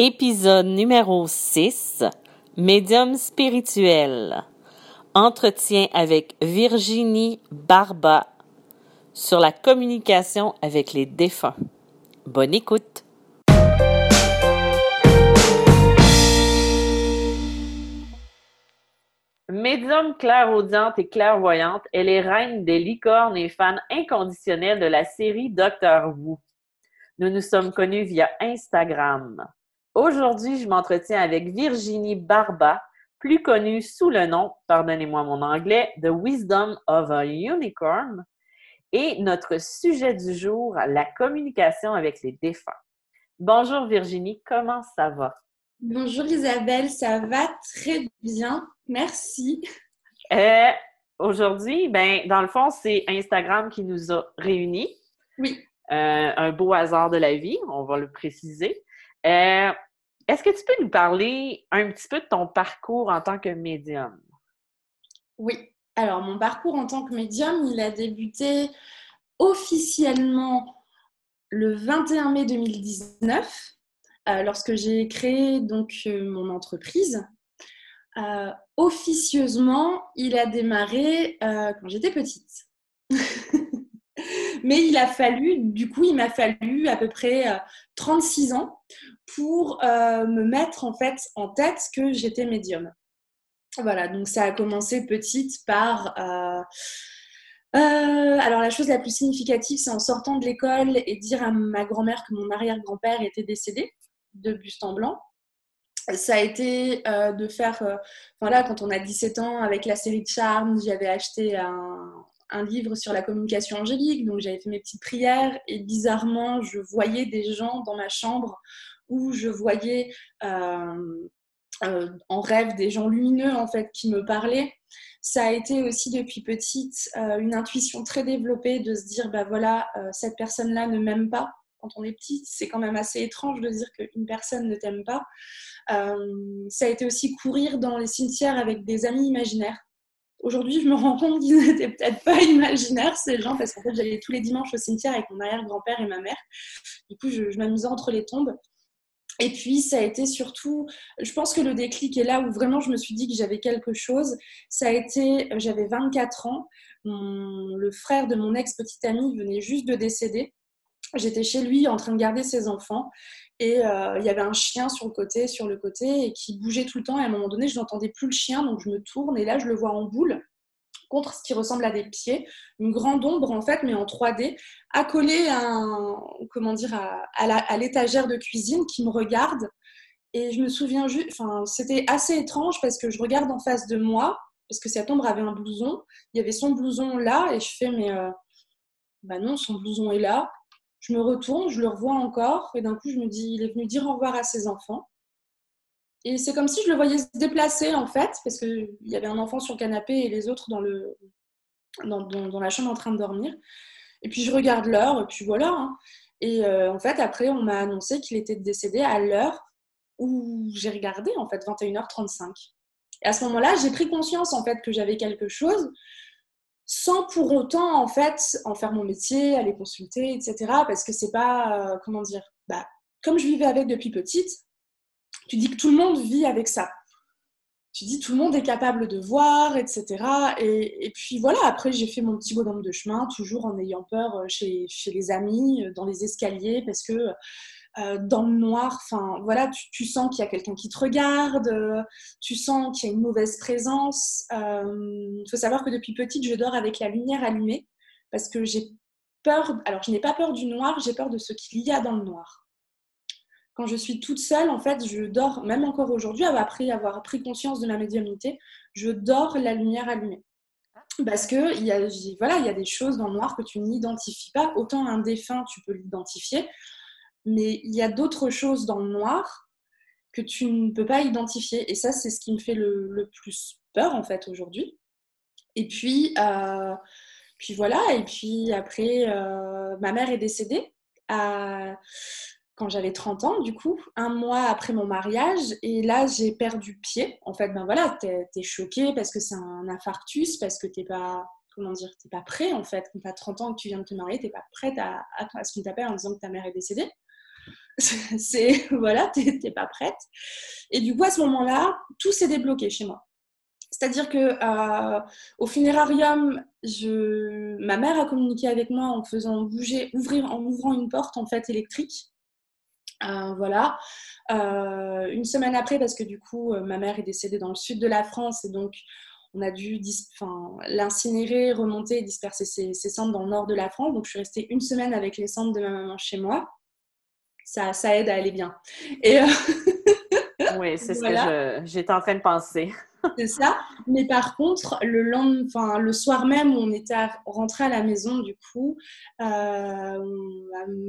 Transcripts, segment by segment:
Épisode numéro 6, Médium spirituel. Entretien avec Virginie Barba sur la communication avec les défunts. Bonne écoute. Médium clairaudiente et clairvoyante, elle est reine des licornes et fan inconditionnelle de la série Docteur Who. Nous nous sommes connus via Instagram. Aujourd'hui, je m'entretiens avec Virginie Barba, plus connue sous le nom, pardonnez-moi mon anglais, The Wisdom of a Unicorn. Et notre sujet du jour, la communication avec les défunts. Bonjour Virginie, comment ça va? Bonjour Isabelle, ça va très bien, merci. Euh, aujourd'hui, ben, dans le fond, c'est Instagram qui nous a réunis. Oui. Euh, un beau hasard de la vie, on va le préciser. Euh, est-ce que tu peux nous parler un petit peu de ton parcours en tant que médium? Oui. Alors, mon parcours en tant que médium, il a débuté officiellement le 21 mai 2019, euh, lorsque j'ai créé donc euh, mon entreprise. Euh, officieusement, il a démarré quand j'étais petite. Mais il a fallu, du coup, il m'a fallu à peu près 36 ans pour euh, me mettre en fait en tête que j'étais médium. Voilà, donc ça a commencé petite par... Euh, euh, alors la chose la plus significative, c'est en sortant de l'école et dire à ma grand-mère que mon arrière-grand-père était décédé de buste en blanc. Ça a été de faire, voilà, quand on a 17 ans, avec la série de Charmes, j'avais acheté un, un livre sur la communication angélique, donc j'avais fait mes petites prières et bizarrement, je voyais des gens dans ma chambre où je voyais euh, euh, en rêve des gens lumineux en fait qui me parlaient. Ça a été aussi depuis petite euh, une intuition très développée de se dire bah voilà cette personne-là ne m'aime pas. Quand on est petite, c'est quand même assez étrange de dire qu'une personne ne t'aime pas. ça a été aussi courir dans les cimetières avec des amis imaginaires Aujourd'hui, je me rends compte qu'ils n'étaient peut-être pas imaginaires, ces gens, parce qu'en fait, j'allais tous les dimanches au cimetière avec mon arrière-grand-père et ma mère. Du coup, je, m'amusais entre les tombes. Et puis, ça a été surtout, je pense que le déclic est là où vraiment je me suis dit que j'avais quelque chose. Ça a été, j'avais 24 ans, le frère de mon ex-petite amie venait juste de décéder. J'étais chez lui en train de garder ses enfants et euh, il y avait un chien sur le côté, sur le côté, et qui bougeait tout le temps. Et à un moment donné, je n'entendais plus le chien, donc je me tourne et là, je le vois en boule contre ce qui ressemble à des pieds, une grande ombre en fait, mais en 3D, accolée à, comment dire, à, l'étagère de cuisine qui me regarde. Et je me souviens juste, enfin, c'était assez étrange parce que je regarde en face de moi, parce que cette ombre avait un blouson, il y avait son blouson là, et je fais, mais euh, bah non, son blouson est là. Je me retourne, je le revois encore, et d'un coup, je me dis, il est venu dire au revoir à ses enfants. Et c'est comme si je le voyais se déplacer, en fait, parce qu'il y avait un enfant sur le canapé et les autres dans, le, dans, dans, la chambre en train de dormir. Et puis, je regarde l'heure, et puis voilà. Hein. Et euh, en fait, après, on m'a annoncé qu'il était décédé à l'heure où j'ai regardé, en fait, 21h35. Et à ce moment-là, j'ai pris conscience, en fait, que j'avais quelque chose, sans pour autant en fait en faire mon métier, aller consulter, etc. Parce que c'est pas, euh, comment dire, bah, comme je vivais avec depuis petite, tu dis que tout le monde vit avec ça. Tu dis tout le monde est capable de voir, etc. Et, puis voilà, après j'ai fait mon petit bonhomme de chemin, toujours en ayant peur euh, chez, chez les amis, euh, dans les escaliers, parce que euh, dans le noir, enfin voilà, tu, sens qu'il y a quelqu'un qui te regarde, euh, tu sens qu'il y a une mauvaise présence. Il euh, faut savoir que depuis petite, je dors avec la lumière allumée parce que j'ai peur. Alors, je n'ai pas peur du noir, j'ai peur de ce qu'il y a dans le noir. Quand je suis toute seule, en fait, je dors, même encore aujourd'hui, après avoir pris conscience de ma médiumnité, je dors la lumière allumée parce que il y a, voilà, il y a des choses dans le noir que tu n'identifies pas. Autant un défunt, tu peux l'identifier mais il y a d'autres choses dans le noir que tu ne peux pas identifier. Et ça, c'est ce qui me fait le, plus peur, en fait, aujourd'hui. Et puis, euh, puis voilà, et puis après, euh, ma mère est décédée quand j'avais 30 ans, du coup, un mois après mon mariage. Et là, j'ai perdu pied. En fait, ben voilà, t'es es choquée parce que c'est un infarctus, parce que t'es pas comment dire, t'es pas prêt en fait. Quand t'as 30 ans et que tu viens de te marier, t'es pas prête à, à, ce qu'on t'appelle en disant que ta mère est décédée. c'est voilà, t'es pas prête. Et du coup, à ce moment-là, tout s'est débloqué chez moi. C'est-à-dire que euh, au funérarium, ma mère a communiqué avec moi en faisant bouger, ouvrir, en ouvrant une porte en fait électrique. Euh, voilà. Euh, une semaine après, parce que du coup, ma mère est décédée dans le sud de la France et donc on a dû l'incinérer, remonter disperser ses, ses, cendres dans le nord de la France. Donc je suis restée une semaine avec les cendres de ma maman chez moi. Ça, ça aide à aller bien. Et oui, c'est ce que j'étais en train de penser. c'est ça. Mais par contre, le, lendemain, enfin, le soir même où on était rentré à la maison, du coup, euh,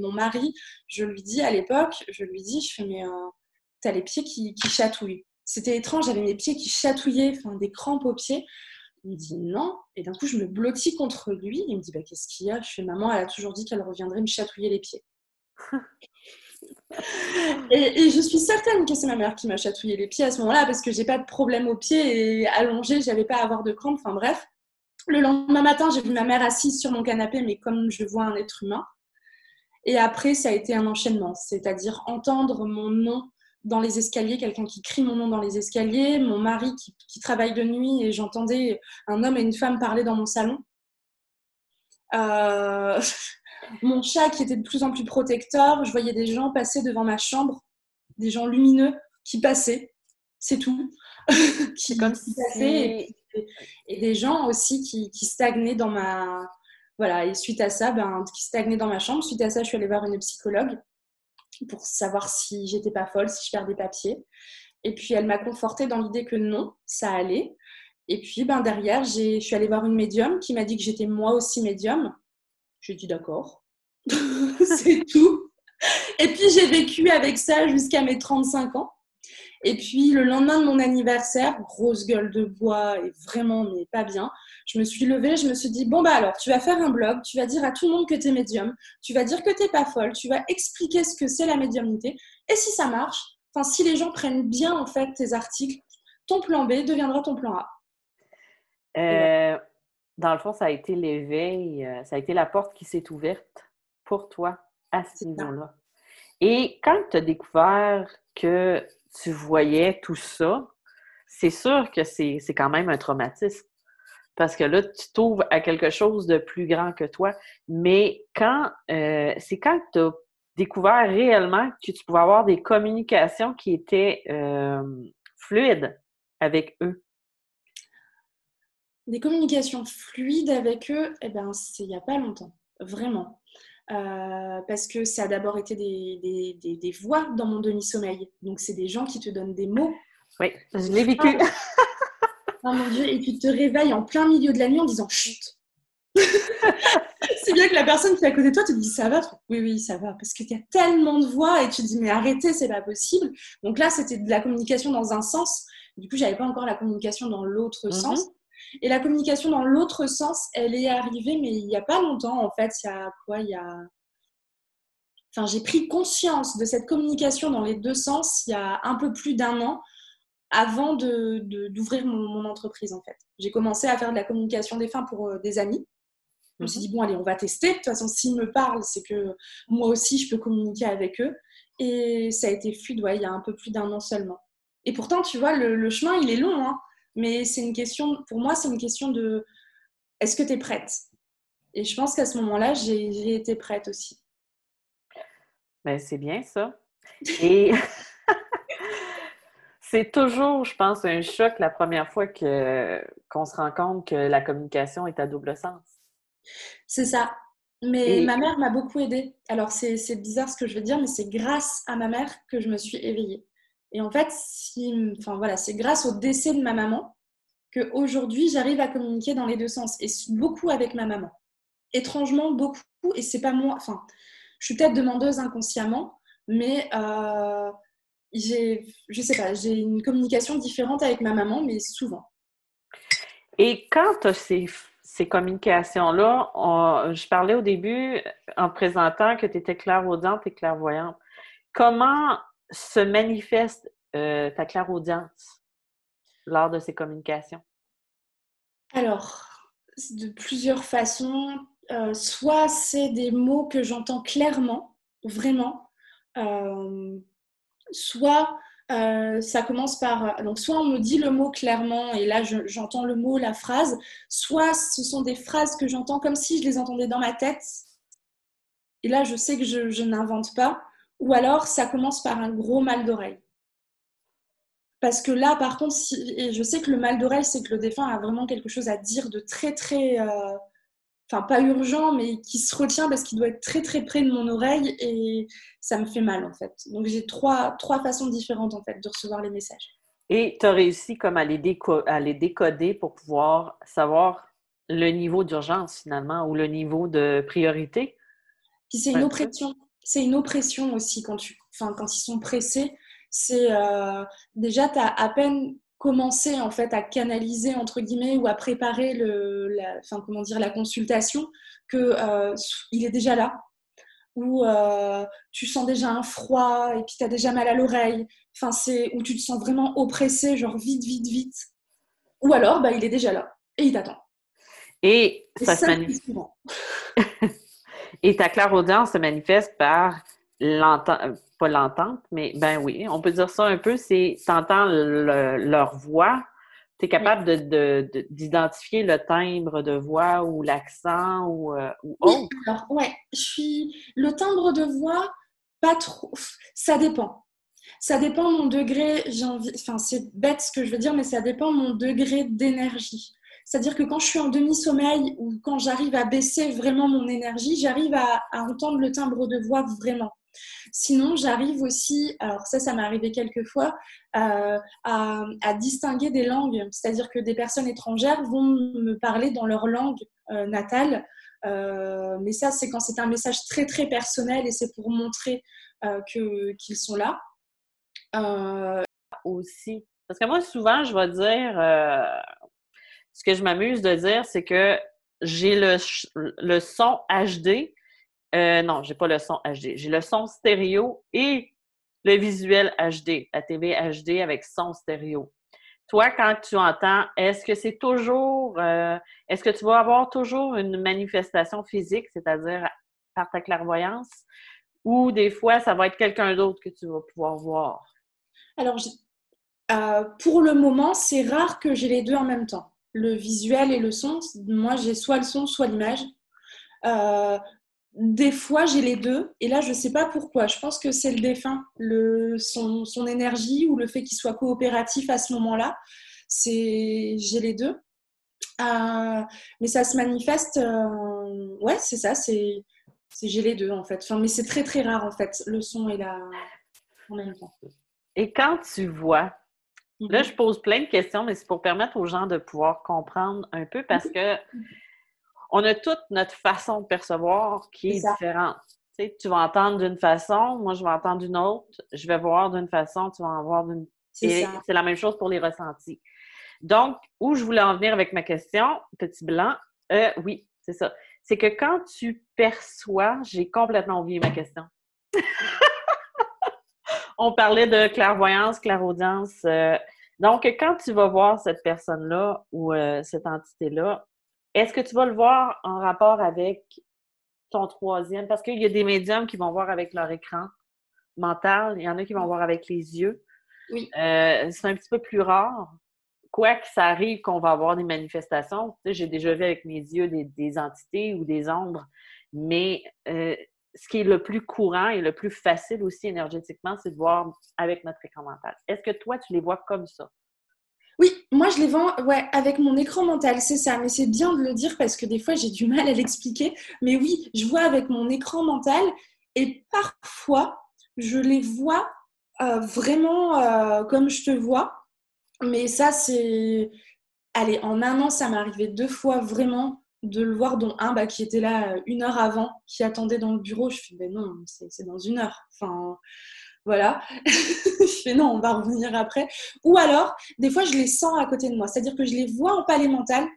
mon mari, je lui dis à l'époque, je lui dis, je fais, mais euh, t'as les pieds qui, qui chatouillent. C'était étrange, j'avais mes pieds qui chatouillaient, enfin, des crampes aux pieds. Il me dit non. Et d'un coup, je me blottis contre lui. Il me dit bah, Qu'est-ce qu'il y a? Je fais Maman, elle a toujours dit qu'elle reviendrait me chatouiller les pieds. et, je suis certaine que c'est ma mère qui m'a chatouillé les pieds à ce moment-là parce que j'ai pas de problème aux pieds et allongée, j'avais pas à avoir de crampes. Enfin bref. Le lendemain matin, j'ai vu ma mère assise sur mon canapé, mais comme je vois un être humain. Et après, ça a été un enchaînement, c'est-à-dire entendre mon nom dans les escaliers, quelqu'un qui crie mon nom dans les escaliers, mon mari qui, travaille de nuit et j'entendais un homme et une femme parler dans mon salon. Euh, mon chat qui était de plus en plus protecteur. Je voyais des gens passer devant ma chambre, des gens lumineux qui passaient, c'est tout. qui, Comme qui passaient et, des gens aussi qui, qui, stagnaient dans ma. Voilà, et suite à ça, ben, qui stagnaient dans ma chambre. Suite à ça, je suis allée voir une psychologue pour savoir si j'étais pas folle, si je perdais papier. Et puis elle m'a confortée dans l'idée que non, ça allait. Et puis ben, derrière, je suis allée voir une médium qui m'a dit que j'étais moi aussi médium. J'ai dit d'accord. c'est tout. Et puis j'ai vécu avec ça jusqu'à mes 35 ans. Et puis le lendemain de mon anniversaire, grosse gueule de bois et vraiment mais pas bien, je me suis levée, je me suis dit bon bah alors tu vas faire un blog, tu vas dire à tout le monde que tu es médium, tu vas dire que tu pas folle, tu vas expliquer ce que c'est la médiumnité et si ça marche, enfin si les gens prennent bien en fait tes articles, ton plan B deviendra ton plan A. Euh, dans le fond, ça a été l'éveil, euh, ça a été la porte qui s'est ouverte pour toi à ce niveau-là. Et quand tu as découvert que tu voyais tout ça, c'est sûr que c'est quand même un traumatisme. Parce que là, tu t'ouvres à quelque chose de plus grand que toi. Mais quand euh, c'est quand tu as découvert réellement que tu pouvais avoir des communications qui étaient euh, fluides avec eux. Des communications fluides avec eux, eh ben, c'est il n'y a pas longtemps, vraiment. Euh, parce que ça a d'abord été des, des, des, voix dans mon demi-sommeil. Donc, c'est des gens qui te donnent des mots. Oui, je l'ai vécu. oh mon Dieu, et puis tu te réveilles en plein milieu de la nuit en disant chut. c'est bien que la personne qui est à côté de toi te dit ça va Oui, oui, ça va. Parce qu'il y a tellement de voix et tu te dis mais arrêtez, c'est pas possible. Donc là, c'était de la communication dans un sens. Du coup, j'avais pas encore la communication dans l'autre mhm. sens. Et la communication dans l'autre sens, elle est arrivée, mais il n'y a pas longtemps, en fait. Il y a quoi Il y a. Enfin, j'ai pris conscience de cette communication dans les deux sens il y a un peu plus d'un an avant d'ouvrir de, d'ouvrir mon, mon, entreprise, en fait. J'ai commencé à faire de la communication des fins pour euh, des amis. Je me suis mhm. dit, bon, allez, on va tester. De toute façon, s'ils me parlent, c'est que moi aussi, je peux communiquer avec eux. Et ça a été fluide, ouais, il y a un peu plus d'un an seulement. Et pourtant, tu vois, le, le chemin, il est long. Hein. Mais c'est une question, pour moi, c'est une question de est-ce que tu es prête? Et je pense qu'à ce moment-là, j'ai été prête aussi. Ben, c'est bien ça. Et c'est toujours, je pense, un choc la première fois qu'on se rend compte que la communication est à double sens. C'est ça. Mais ma mère m'a beaucoup aidée. Alors, c'est bizarre ce que je veux dire, mais c'est grâce à ma mère que je me suis éveillée. Et en fait, enfin, voilà, c'est grâce au décès de ma maman qu'aujourd'hui, j'arrive à communiquer dans les deux sens. Et beaucoup avec ma maman. Étrangement, beaucoup. Et c'est pas moi. Enfin, je suis peut-être demandeuse inconsciemment, mais euh, j'ai, je sais pas, j'ai une communication différente avec ma maman, mais souvent. Et quand ces, ces communications-là, je parlais au début en présentant que tu étais clairaudiente et clairvoyante. Comment se manifeste euh, ta clairaudience lors de ces communications? Alors, de plusieurs façons. Euh, soit c'est des mots que j'entends clairement, vraiment. soit ça commence par. Donc, soit on me dit le mot clairement et là j'entends le mot, la phrase, soit ce sont des phrases que j'entends comme si je les entendais dans ma tête. Et là, je sais que je n'invente pas. Ou alors, ça commence par un gros mal d'oreille. Parce que là, par contre, et je sais que le mal d'oreille, c'est que le défunt a vraiment quelque chose à dire de très, très. Euh, enfin, pas urgent, mais qui se retient parce qu'il doit être très, très près de mon oreille et ça me fait mal, en fait. Donc, j'ai trois, trois façons différentes, en fait, de recevoir les messages. Et tu as réussi comme à les, à les décoder pour pouvoir savoir le niveau d'urgence, finalement, ou le niveau de priorité? Puis c'est une oppression. C'est une oppression aussi quand, tu, enfin, quand ils sont pressés. C'est euh, déjà, tu as à peine commencé en fait à canaliser entre guillemets ou à préparer le, la, enfin, comment dire, la consultation que euh, il est déjà là. Ou euh, tu sens déjà un froid et puis tu as déjà mal à l'oreille. Enfin c'est où tu te sens vraiment oppressé genre vite vite vite. Ou alors bah, il est déjà là et il t'attend. Et, ça, se manifeste et ta clairaudience se manifeste par l'entendre pas l'entente, mais ben oui, on peut dire ça un peu, c'est t'entends leur voix, tu es capable d'identifier le timbre de voix ou l'accent ou, euh, autre. alors, ouais, je suis. Le timbre de voix, pas trop. Ça dépend. Ça dépend mon degré, j'ai envie. Enfin, c'est bête ce que je veux dire, mais ça dépend mon degré d'énergie. C'est-à-dire que quand je suis en demi-sommeil ou quand j'arrive à baisser vraiment mon énergie, j'arrive à entendre le timbre de voix vraiment. Sinon, j'arrive aussi, alors ça, ça m'est arrivé quelques fois, euh, à, distinguer des langues. C'est-à-dire que des personnes étrangères vont me parler dans leur langue euh, natale. Euh, mais ça, c'est quand c'est un message très, très personnel et c'est pour montrer qu'ils sont là. Aussi. Parce que moi, souvent, je vais dire, ce que je m'amuse de dire, c'est que j'ai le, son HD, euh, non, j'ai pas le son HD. J'ai le son stéréo et le visuel HD, la TV HD avec son stéréo. Toi, quand tu entends, est-ce que c'est toujours, euh, est-ce que tu vas avoir toujours une manifestation physique, c'est-à-dire par ta clairvoyance, ou des fois, ça va être quelqu'un d'autre que tu vas pouvoir voir? Alors, euh, pour le moment, c'est rare que j'ai les deux en même temps, le visuel et le son. Moi, j'ai soit le son, soit l'image. Euh, des fois, j'ai les deux. Et là, je ne sais pas pourquoi. Je pense que c'est le défunt, le, son, son, énergie ou le fait qu'il soit coopératif à ce moment-là. J'ai les deux. Euh, mais ça se manifeste. Euh, ouais, c'est ça. C'est, j'ai les deux en fait. Enfin, mais c'est très très rare en fait, le son et la. Et quand tu vois, là, mhm. je pose plein de questions, mais c'est pour permettre aux gens de pouvoir comprendre un peu parce mhm. que on a toute notre façon de percevoir qui est, différente. Tu, vas entendre d'une façon, moi je vais entendre d'une autre, je vais voir d'une façon, tu vas en voir d'une. C'est la même chose pour les ressentis. Donc, où je voulais en venir avec ma question, petit blanc, euh, oui, c'est ça. C'est que quand tu perçois, j'ai complètement oublié ma question. On parlait de clairvoyance, clairaudience. Euh, donc, quand tu vas voir cette personne-là ou euh, cette entité-là, est-ce que tu vas le voir en rapport avec ton troisième? Parce qu'il y a des médiums qui vont voir avec leur écran mental, il y en a qui vont voir avec les yeux. Oui. Euh, c'est un petit peu plus rare. Quoi que ça arrive qu'on va avoir des manifestations, j'ai déjà vu avec mes yeux des, entités ou des ombres, mais ce qui est le plus courant et le plus facile aussi énergétiquement, c'est de voir avec notre écran mental. Est-ce que toi, tu les vois comme ça? Oui, moi je les vends ouais, avec mon écran mental, c'est ça. Mais c'est bien de le dire parce que des fois j'ai du mal à l'expliquer. Mais oui, je vois avec mon écran mental et parfois je les vois euh, vraiment euh, comme je te vois. Mais ça, c'est. Allez, en un an, ça m'est arrivé deux fois vraiment de le voir, dont un bah, qui était là euh, une heure avant, qui attendait dans le bureau. Je fais, ben non, c'est dans une heure. Enfin, voilà. je fais non, on va revenir après. Ou alors, des fois, je les sens à côté de moi. C'est-à-dire que je les vois en palais mental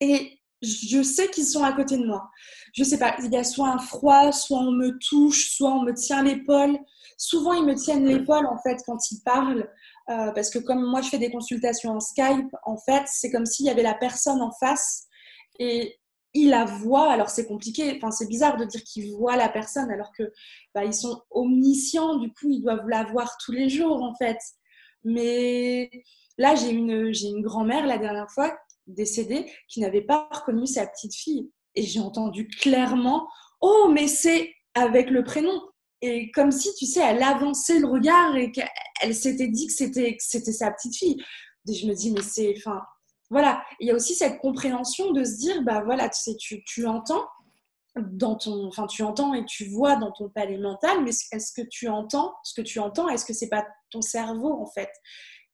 et je sais qu'ils sont à côté de moi. Je sais pas, il y a soit un froid, soit on me touche, soit on me tient l'épaule. Souvent, ils me tiennent l'épaule en fait quand ils parlent. Euh, parce que comme moi, je fais des consultations en Skype, en fait, c'est comme s'il y avait la personne en face. Et il la voit. Alors c'est compliqué, enfin c'est bizarre de dire qu'il voit la personne alors que bah, ils sont omniscients, du coup ils doivent la voir tous les jours en fait. Mais là j'ai une, j'ai une grand-mère la dernière fois décédée qui n'avait pas reconnu sa petite fille et j'ai entendu clairement oh mais c'est avec le prénom et comme si tu sais elle avançait le regard et qu'elle s'était dit que c'était c'était sa petite fille. Et je me dis mais c'est enfin voilà, il y a aussi cette compréhension de se dire, bah voilà, tu tu, tu entends dans ton, enfin tu entends et tu vois dans ton palais mental, mais est-ce que tu entends ce que tu entends Est-ce que c'est pas ton cerveau en fait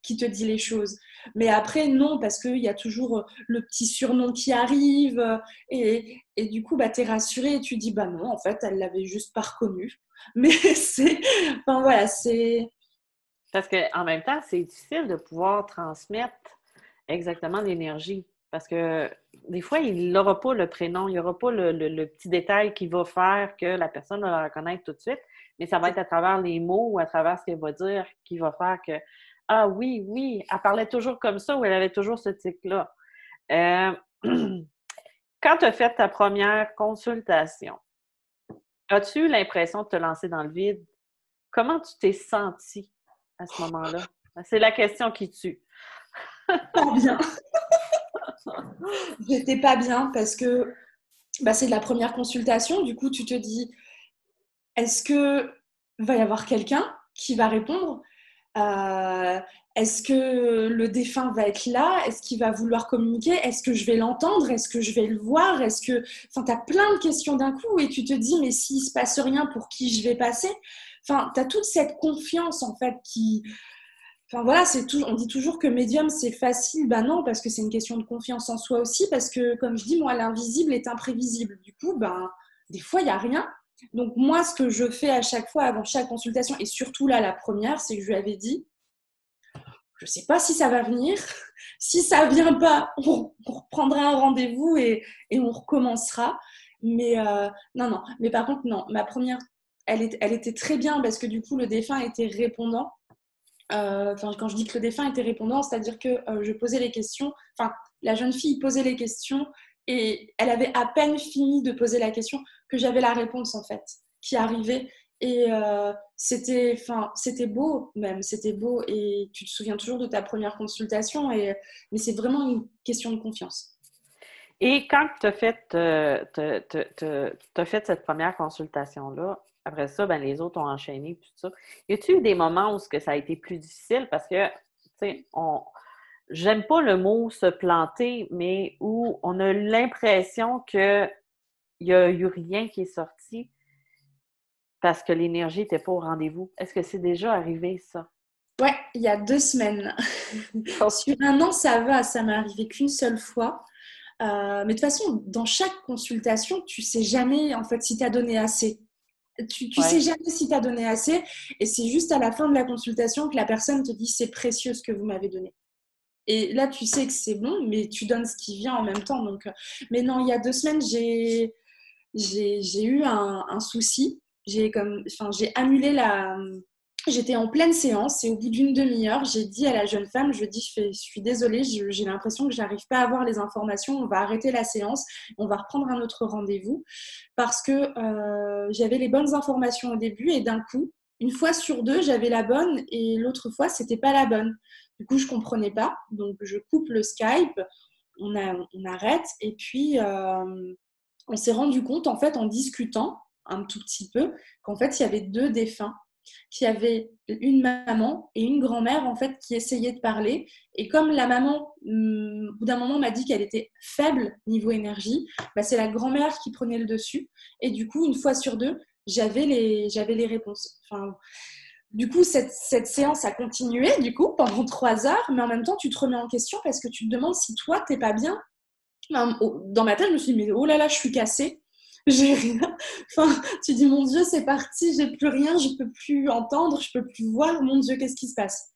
qui te dit les choses? Mais après non, parce qu'il y a toujours le petit surnom qui arrive et, et du coup bah es rassuré et tu dis bah non en fait elle l'avait juste pas reconnu. Mais c'est, enfin voilà c'est parce qu'en même temps c'est difficile de pouvoir transmettre exactement l'énergie. Parce que des fois, il n'aura pas le prénom, il n'y aura pas le, petit détail qui va faire que la personne va la reconnaître tout de suite, mais ça va être à travers les mots ou à travers ce qu'elle va dire qui va faire que Ah oui, oui, elle parlait toujours comme ça ou elle avait toujours ce tic-là. Euh, quand tu as fait ta première consultation, as-tu eu l'impression de te lancer dans le vide? Comment tu t'es senti à ce moment-là? C'est la question qui tue pas bien. J'étais pas bien parce que bah, c'est de la première consultation. Du coup, tu te dis, est-ce que va y avoir quelqu'un qui va répondre? Euh, Est-ce que le défunt va être là? Est-ce qu'il va vouloir communiquer? Est-ce que je vais l'entendre? Est-ce que je vais le voir? Est-ce que, enfin, tu as plein de questions d'un coup et tu te dis, mais s'il se passe rien, pour qui je vais passer? Enfin, tu as toute cette confiance en fait qui, Enfin voilà, c'est tout, on dit toujours que médium c'est facile. Ben non, parce que c'est une question de confiance en soi aussi, parce que comme je dis, moi, l'invisible est imprévisible. Du coup, ben, des fois, il n'y a rien. Donc moi, ce que je fais à chaque fois avant chaque consultation, et surtout là, la première, c'est que je lui avais dit, je ne sais pas si ça va venir. Si ça vient pas, on, reprendra un rendez-vous et, on recommencera. Mais euh, non, non. Mais par contre, non. Ma première, elle, elle était très bien parce que du coup, le défunt était répondant. Euh, quand je dis que le défunt était répondant, c'est-à-dire que euh, je posais les questions, enfin, la jeune fille posait les questions et elle avait à peine fini de poser la question que j'avais la réponse en fait qui arrivait. Et euh, c'était enfin c'était beau même c'était beau et tu te souviens toujours de ta première consultation et mais c'est vraiment une question de confiance. Et quand tu as fait, cette première consultation là après ça, ben, les autres ont enchaîné, tout ça. Y a-t-il eu des moments où ça a été plus difficile? Parce que, tu sais, on... j'aime pas le mot se planter, mais où on a l'impression qu'il n'y a eu rien qui est sorti parce que l'énergie n'était pas au rendez-vous. Est-ce que c'est déjà arrivé, ça? Ouais, il y a deux semaines. Sur un an, ça va, ça m'est arrivé qu'une seule fois. Euh, mais de toute façon, dans chaque consultation, tu sais jamais en fait si tu as donné assez. Tu, tu sais jamais si tu as donné assez et c'est juste à la fin de la consultation que la personne te dit c'est précieux ce que vous m'avez donné. Et là, tu sais que c'est bon, mais tu donnes ce qui vient en même temps. Donc, euh, mais non, il y a deux semaines, j'ai, j'ai, eu un, un souci. J'ai, comme, enfin, j'ai annulé la, J'étais en pleine séance et au bout d'une demi-heure, j'ai dit à la jeune femme, je dis, je, suis désolée, j'ai l'impression que j'arrive pas à avoir les informations, on va arrêter la séance, on va reprendre un autre rendez-vous. Parce que euh, j'avais les bonnes informations au début et d'un coup, une fois sur deux, j'avais la bonne et l'autre fois, c'était pas la bonne. Du coup, je comprenais pas, donc je coupe le Skype, on, arrête et puis euh, on s'est rendu compte en fait en discutant un tout petit peu qu'en fait il y avait deux défunts qui avait une maman et une grand-mère en fait qui essayaient de parler. Et comme la maman, hum, au bout d'un moment, m'a dit qu'elle était faible niveau énergie, bah, c'est la grand-mère qui prenait le dessus. Et du coup, une fois sur deux, j'avais les, j'avais les réponses. Enfin, du coup, cette, cette, séance a continué du coup pendant trois heures, mais en même temps, tu te remets en question parce que tu te demandes si toi, t'es pas bien. Dans ma tête, je me suis dit, mais oh là là, je suis cassée j'ai rien. Enfin, tu dis, mon Dieu, c'est parti, j'ai plus rien, je peux plus entendre, je peux plus voir, mon Dieu, qu'est-ce qui se passe?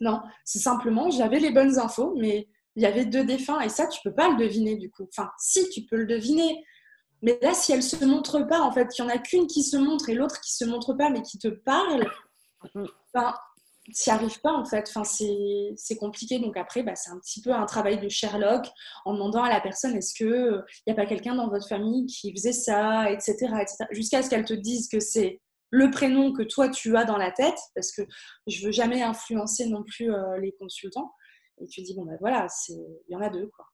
Non, c'est simplement, j'avais les bonnes infos, mais il y avait deux défunts, et ça, tu peux pas le deviner du coup. Enfin, si, tu peux le deviner. Mais là, si elle se montre pas, en fait, il y en a qu'une qui se montre et l'autre qui se montre pas, mais qui te parle, enfin, tu n'y arrives pas en fait. Enfin, c'est compliqué. Donc après, bah, c'est un petit peu un travail de Sherlock en demandant à la personne est-ce qu'il n'y a pas quelqu'un dans votre famille qui faisait ça, etc. etc. Jusqu'à ce qu'elle te dise que c'est le prénom que toi tu as dans la tête, parce que je veux jamais influencer non plus euh, les consultants. Et tu dis, bon ben voilà, il y en a deux. quoi.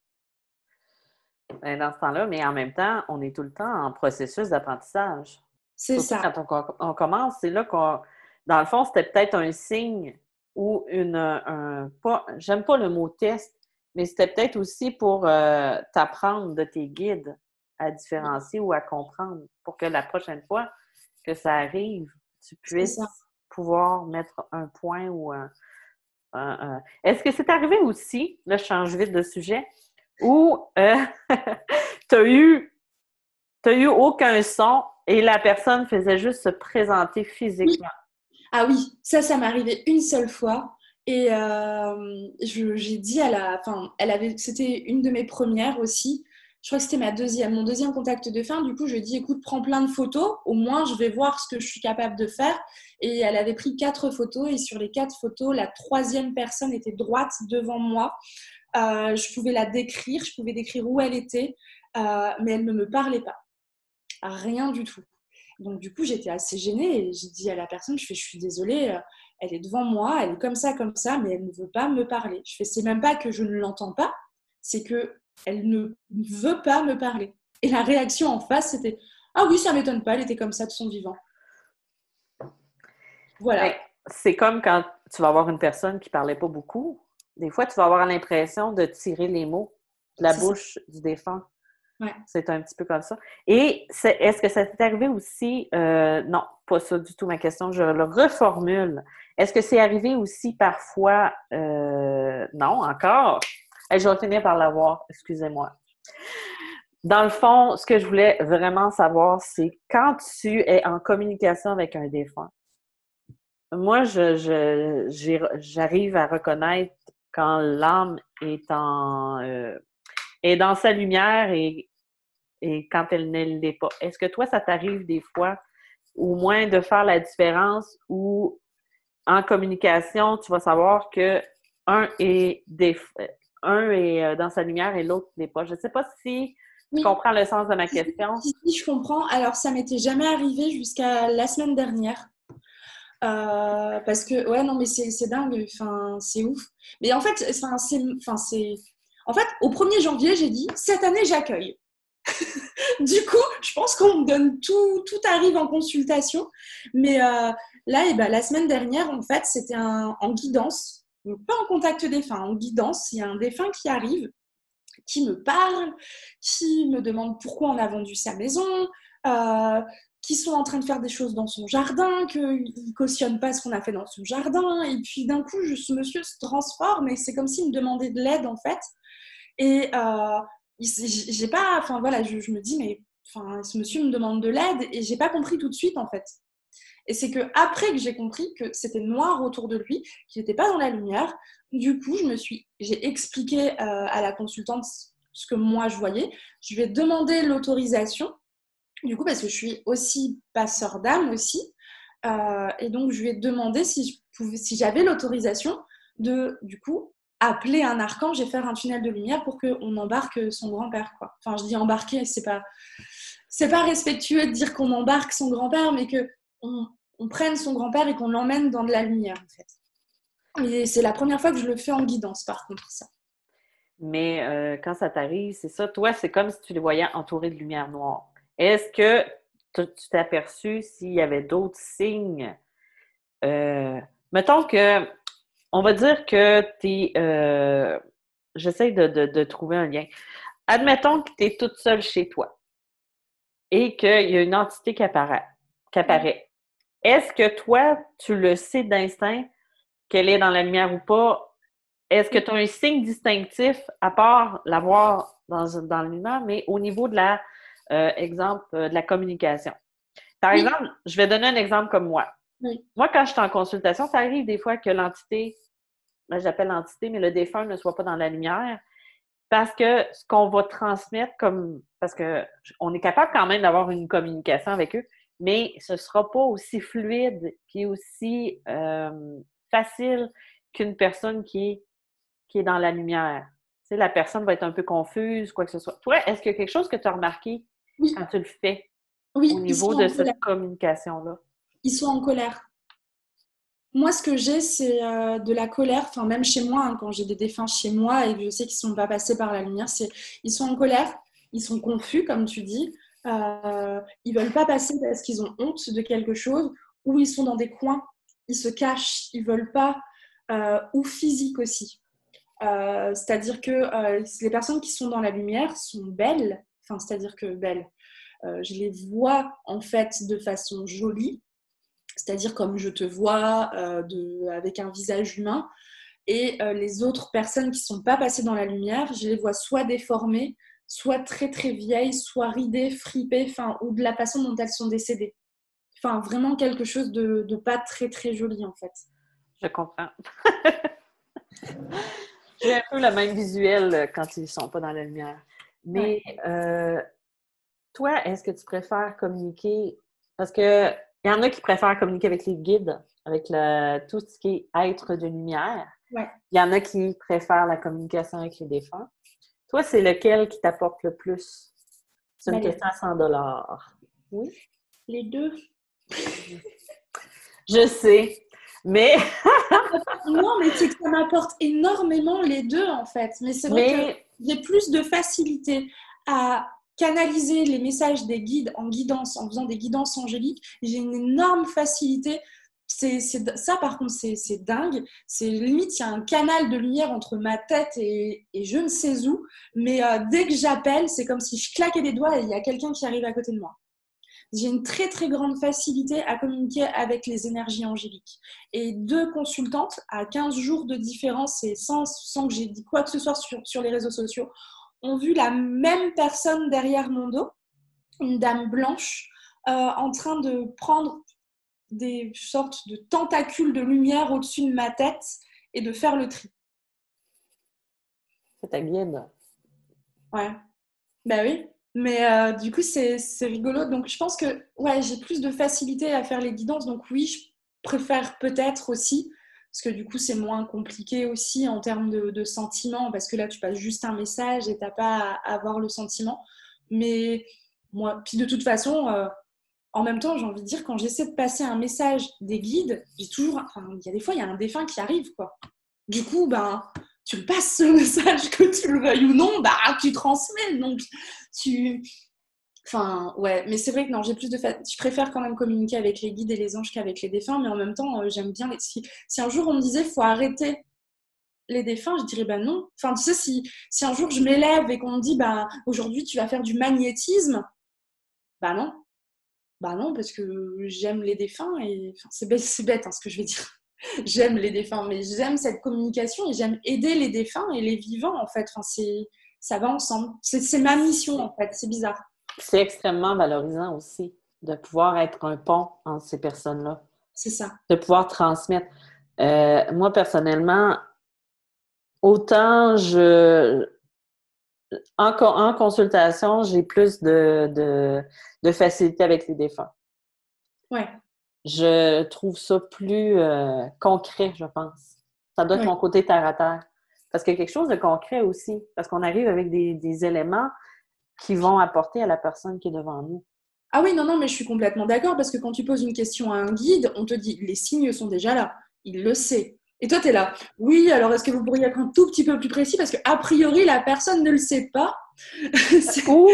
Ben, dans ce temps-là, mais en même temps, on est tout le temps en processus d'apprentissage. C'est ça. Quand on, commence, c'est là qu'on. Dans le fond, c'était peut-être un signe ou une. Un, pas, j'aime pas le mot test, mais c'était peut-être aussi pour euh, t'apprendre de tes guides à différencier ou à comprendre pour que la prochaine fois que ça arrive, tu puisses pouvoir mettre un point ou un. Est-ce que c'est arrivé aussi, là je change vite de sujet, où euh, tu as eu, eu aucun son et la personne faisait juste se présenter physiquement? Ah oui, ça, ça m'est arrivé une seule fois. Et euh, j'ai dit à la. Enfin, elle avait. C'était une de mes premières aussi. Je crois que c'était deuxième, mon deuxième contact de fin. Du coup, je dis écoute, prends plein de photos. Au moins, je vais voir ce que je suis capable de faire. Et elle avait pris quatre photos. Et sur les quatre photos, la troisième personne était droite devant moi. Euh, je pouvais la décrire, je pouvais décrire où elle était, euh, mais elle ne me parlait pas. Rien du tout. Donc du coup, j'étais assez gênée et j'ai dit à la personne, je fais, je suis désolée, euh, elle est devant moi, elle est comme ça, comme ça, mais elle ne veut pas me parler. Je fais, c'est même pas que je ne l'entends pas, c'est que elle ne veut pas me parler. Et la réaction en face, c'était, ah oui, ça m'étonne pas, elle était comme ça de son vivant. Voilà. C'est comme quand tu vas avoir une personne qui parlait pas beaucoup. Des fois, tu vas avoir l'impression de tirer les mots de la bouche du défunt. C'est un petit peu comme ça. Et est-ce que ça t'est arrivé aussi? Euh, non, pas ça du tout ma question. Je le reformule. Est-ce que c'est arrivé aussi parfois? Euh, non, encore? je vais finir par l'avoir. Excusez-moi. Dans le fond, ce que je voulais vraiment savoir, c'est quand tu es en communication avec un défunt, moi, j'arrive je, à reconnaître quand l'âme est en, euh, est dans sa lumière et, et quand elle ne l'est pas. Est-ce que toi, ça t'arrive des fois, au moins de faire la différence ou en communication, tu vas savoir que un est, un est euh, dans sa lumière et l'autre n'est pas? Je ne sais pas si tu comprends le sens de ma question. Si, je comprends. Alors, ça m'était jamais arrivé jusqu'à la semaine dernière. Euh, parce que, ouais, non, mais c'est dingue, enfin, c'est ouf. Mais en fait, enfin, c'est. En fait, au 1er janvier, j'ai dit cette année, j'accueille. du coup, je pense qu'on me donne tout, tout arrive en consultation. Mais euh, là, eh ben, la semaine dernière, en fait, c'était en guidance. Pas en contact défunt, en guidance. Il y a un défunt qui arrive, qui me parle, qui me demande pourquoi on a vendu sa maison, euh, qui sont en train de faire des choses dans son jardin, qu'ils ne cautionnent pas ce qu'on a fait dans son jardin. Et puis d'un coup, ce monsieur se transforme et c'est comme s'il me demandait de l'aide en fait. Et euh, j'ai pas, enfin voilà, je, me dis, mais enfin, ce monsieur me demande de l'aide et j'ai pas compris tout de suite en fait. Et c'est que après que j'ai compris que c'était noir autour de lui, qu'il n'était pas dans la lumière, du coup, je me suis, j'ai expliqué euh, à la consultante ce que moi je voyais. Je lui ai demandé l'autorisation, du coup, parce que je suis aussi passeur d'âme aussi. Euh, et donc, je lui ai demandé si, si j'avais l'autorisation de, du coup, appeler un archange et faire un tunnel de lumière pour qu'on embarque son grand-père. Enfin, je dis embarquer, c'est pas, c'est pas respectueux de dire qu'on embarque son grand-père, mais que on, prenne son grand-père et qu'on l'emmène dans de la lumière, en fait. C'est la première fois que je le fais en guidance, par contre, ça. Mais euh, quand ça t'arrive, c'est ça. Toi, c'est comme si tu les voyais entourés de lumière noire. Est-ce que tu t'es aperçu s'il y avait d'autres signes? Euh, mettons que on va dire que tu es. Euh, j'essaie de, trouver un lien. Admettons que tu es toute seule chez toi et qu'il y a une entité qui apparaît. Qui apparaît. Est-ce que toi, tu le sais d'instinct qu'elle est dans la lumière ou pas? Est-ce que tu as un signe distinctif à part l'avoir dans, dans le lumière, mais au niveau de la, euh, exemple, euh, de la communication? Par exemple, je vais donner un exemple comme moi. Moi, quand je suis en consultation, ça arrive des fois que l'entité, ben, j'appelle l'entité, mais le défunt ne soit pas dans la lumière. Parce que ce qu'on va transmettre comme. Parce qu'on est capable quand même d'avoir une communication avec eux, mais ce ne sera pas aussi fluide puis aussi euh, facile qu'une personne qui est, qui est dans la lumière. Tu sais, la personne va être un peu confuse, quoi que ce soit. Toi, est-ce qu'il y a quelque chose que tu as remarqué quand tu le fais oui, au niveau de cette communication-là? Ils sont en colère. Moi, ce que j'ai, c'est euh, de la colère, enfin même chez moi, hein, quand j'ai des défunts chez moi et que je sais qu'ils ne sont pas passés par la lumière, c'est ils sont en colère, ils sont confus, comme tu dis, euh, ils veulent pas passer parce qu'ils ont honte de quelque chose, ou ils sont dans des coins, ils se cachent, ils veulent pas, euh, ou physique aussi. C'est-à-dire que les personnes qui sont dans la lumière sont belles, enfin c'est-à-dire que belles. je les vois en fait de façon jolie, c'est-à-dire comme je te vois euh, de, avec un visage humain. Et euh, les autres personnes qui ne sont pas passées dans la lumière, je les vois soit déformées, soit très très vieilles, soit ridées, fripées, enfin, ou de la façon dont elles sont décédées. Enfin, vraiment quelque chose de, de pas très très joli en fait. Je comprends. J'ai un peu le même visuel quand ils ne sont pas dans la lumière. Mais euh, toi, est-ce que tu préfères communiquer? Parce que il y en a qui préfèrent communiquer avec les guides, avec tout ce qui est être de lumière. Il y en a qui préfèrent la communication avec les défunts. Toi, c'est lequel qui t'apporte le plus? C'est une ben, question à 100 dollars. Oui? Les deux. Je sais, mais... non, mais c'est que ça m'apporte énormément les deux, en fait. Mais c'est vrai que j'ai plus de facilité à canaliser les messages des guides en guidance, en faisant des guidances angéliques, j'ai une énorme facilité. C'est, ça, par contre, c'est, dingue. C'est limite, il y a un canal de lumière entre ma tête et, je ne sais où. Mais euh, dès que j'appelle, c'est comme si je claquais des doigts et il y a quelqu'un qui arrive à côté de moi. J'ai une très très grande facilité à communiquer avec les énergies angéliques. Et deux consultantes à 15 jours de différence et sans, sans que j'ai dit quoi que ce soit sur, sur les réseaux sociaux ont vu la même personne derrière mon dos, une dame blanche, euh, en train de prendre des sortes de tentacules de lumière au-dessus de ma tête et de faire le tri. C'est ta guide. Ouais. Ben oui. Mais euh, du coup, c'est rigolo. Donc, je pense que ouais, j'ai plus de facilité à faire les guidances. Donc, oui, je préfère peut-être aussi parce que du coup, c'est moins compliqué aussi en termes de, sentiments, parce que là, tu passes juste un message et tu n'as pas à avoir le sentiment. Mais moi, puis de toute façon, euh, en même temps, j'ai envie de dire, quand j'essaie de passer un message des guides, j'ai toujours, il y a des fois, il y a un défunt qui arrive, quoi. Du coup, ben, tu passes ce message, que tu le veuilles ou non, bah, tu transmets. Donc, tu, Enfin, ouais, mais c'est vrai que non, j'ai plus de Je préfère quand même communiquer avec les guides et les anges qu'avec les défunts, mais en même temps, euh, j'aime bien les. Si, un jour on me disait faut arrêter les défunts, je dirais bah non. Enfin, tu sais, si, si un jour je m'élève et qu'on me dit bah aujourd'hui tu vas faire du magnétisme, bah non. Bah non, parce que j'aime les défunts et enfin, c'est bête, c'est bête hein, ce que je vais dire. j'aime les défunts, mais j'aime cette communication et j'aime aider les défunts et les vivants en fait. Enfin, c'est ça va ensemble. C'est ma mission en fait, c'est bizarre. C'est extrêmement valorisant aussi de pouvoir être un pont entre ces personnes-là. C'est ça. De pouvoir transmettre. Euh, moi, personnellement, autant je. En, en consultation, j'ai plus de, de, facilité avec les défunts. Ouais. Je trouve ça plus euh, concret, je pense. Ça doit être mon côté terre à terre. Parce qu'il y a quelque chose de concret aussi. Parce qu'on arrive avec des, des éléments qui vont apporter à la personne qui est devant nous. Ah oui, non, non, mais je suis complètement d'accord parce que quand tu poses une question à un guide, on te dit les signes sont déjà là, il le sait. Et toi, tu es là. Oui, alors est-ce que vous pourriez être un tout petit peu plus précis? Parce qu'a priori, la personne ne le sait pas. Ou,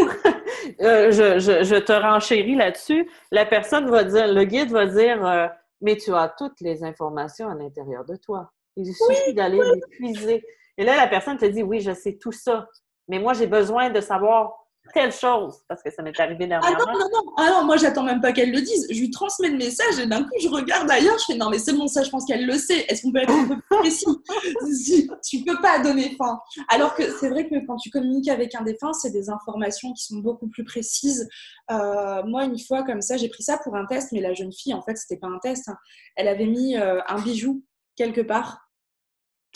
euh, je, je, te renchéris là-dessus, la personne va dire, le guide va dire, euh, mais tu as toutes les informations à l'intérieur de toi. Il suffit d'aller les puiser. Et là, la personne te dit, oui, je sais tout ça, mais moi, j'ai besoin de savoir telle chose, parce que ça m'est arrivé dernièrement. Ah non, non, non, ah non moi j'attends même pas qu'elle le dise. Je lui transmets le message et d'un coup je regarde ailleurs, je fais non mais c'est bon ça, je pense qu'elle le sait. Est-ce qu'on peut être un peu plus précis? Tu peux pas donner fin. Alors que c'est vrai que quand tu communiques avec un défunt, c'est des informations qui sont beaucoup plus précises. Euh, moi une fois comme ça, j'ai pris ça pour un test, mais la jeune fille en fait c'était pas un test. Hein. Elle avait mis euh, un bijou quelque part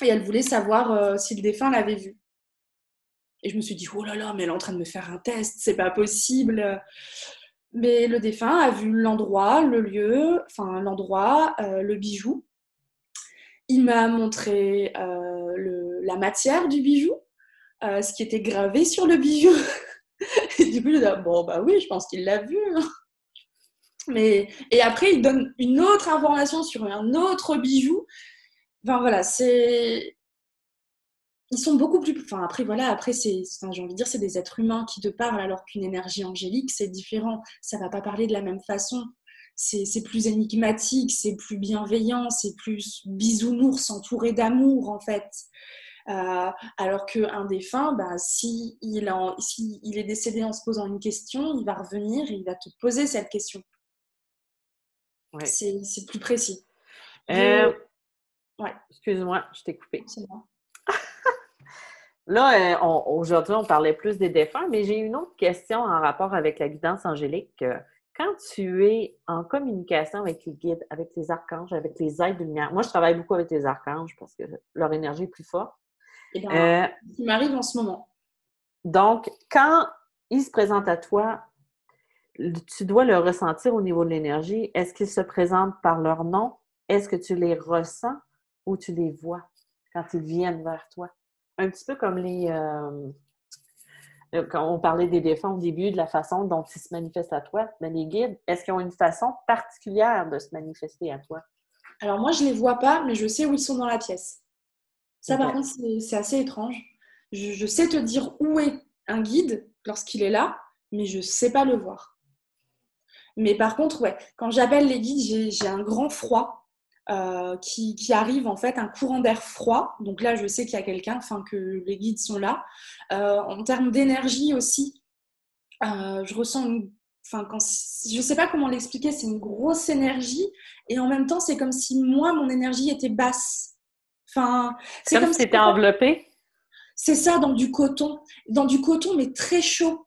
et elle voulait savoir euh, si le défunt l'avait vu. Et je me suis dit, oh là là, mais elle est en train de me faire un test, c'est pas possible. Mais le défunt a vu l'endroit, le lieu, enfin l'endroit, euh, le bijou. Il m'a montré le, la matière du bijou, ce qui était gravé sur le bijou. et du coup, je dis, bon, bah oui, je pense qu'il l'a vu. Hein. Mais, et après, il donne une autre information sur un autre bijou. Enfin voilà, c'est. Ils sont beaucoup plus. Enfin après, voilà, après, c'est. j'ai envie de dire, c'est des êtres humains qui te parlent, alors qu'une énergie angélique, c'est différent. Ça va pas parler de la même façon. C'est plus énigmatique, c'est plus bienveillant, c'est plus bisounours entouré d'amour, en fait. Euh, alors qu'un défunt, bah, si, il si il est décédé en se posant une question, il va revenir et il va te poser cette question. C'est plus précis. Euh, ouais. Excuse-moi, je t'ai coupé. Là, euh, aujourd'hui, on parlait plus des défunts, mais j'ai une autre question en rapport avec la guidance angélique. Quand tu es en communication avec les guides, avec les archanges, avec les aides de lumière, moi, je travaille beaucoup avec les archanges parce que leur énergie est plus forte. Eh ben, euh, ce qui m'arrive en ce moment. Donc, quand ils se présentent à toi, tu dois le ressentir au niveau de l'énergie. Est-ce qu'ils se présentent par leur nom? Est-ce que tu les ressens ou tu les vois quand ils viennent vers toi? Un petit peu comme les. Euh, euh, quand on parlait des défunts au début, de la façon dont ils se manifestent à toi, mais les guides, est-ce qu'ils ont une façon particulière de se manifester à toi? Alors moi, je ne les vois pas, mais je sais où ils sont dans la pièce. Ça, par contre, c'est assez étrange. Je, je, sais te dire où est un guide lorsqu'il est là, mais je ne sais pas le voir. Mais par contre, ouais, quand j'appelle les guides, j'ai un grand froid euh, qui, arrive, en fait, un courant d'air froid. Donc là, je sais qu'il y a quelqu'un, enfin que les guides sont là. Euh, en termes d'énergie aussi, euh, je ressens une Enfin, quand, je ne sais pas comment l'expliquer, c'est une grosse énergie et en même temps, c'est comme si moi, mon énergie était basse. Enfin, c'est comme, comme si c'était enveloppé. C'est ça, dans du coton. Dans du coton, mais très chaud.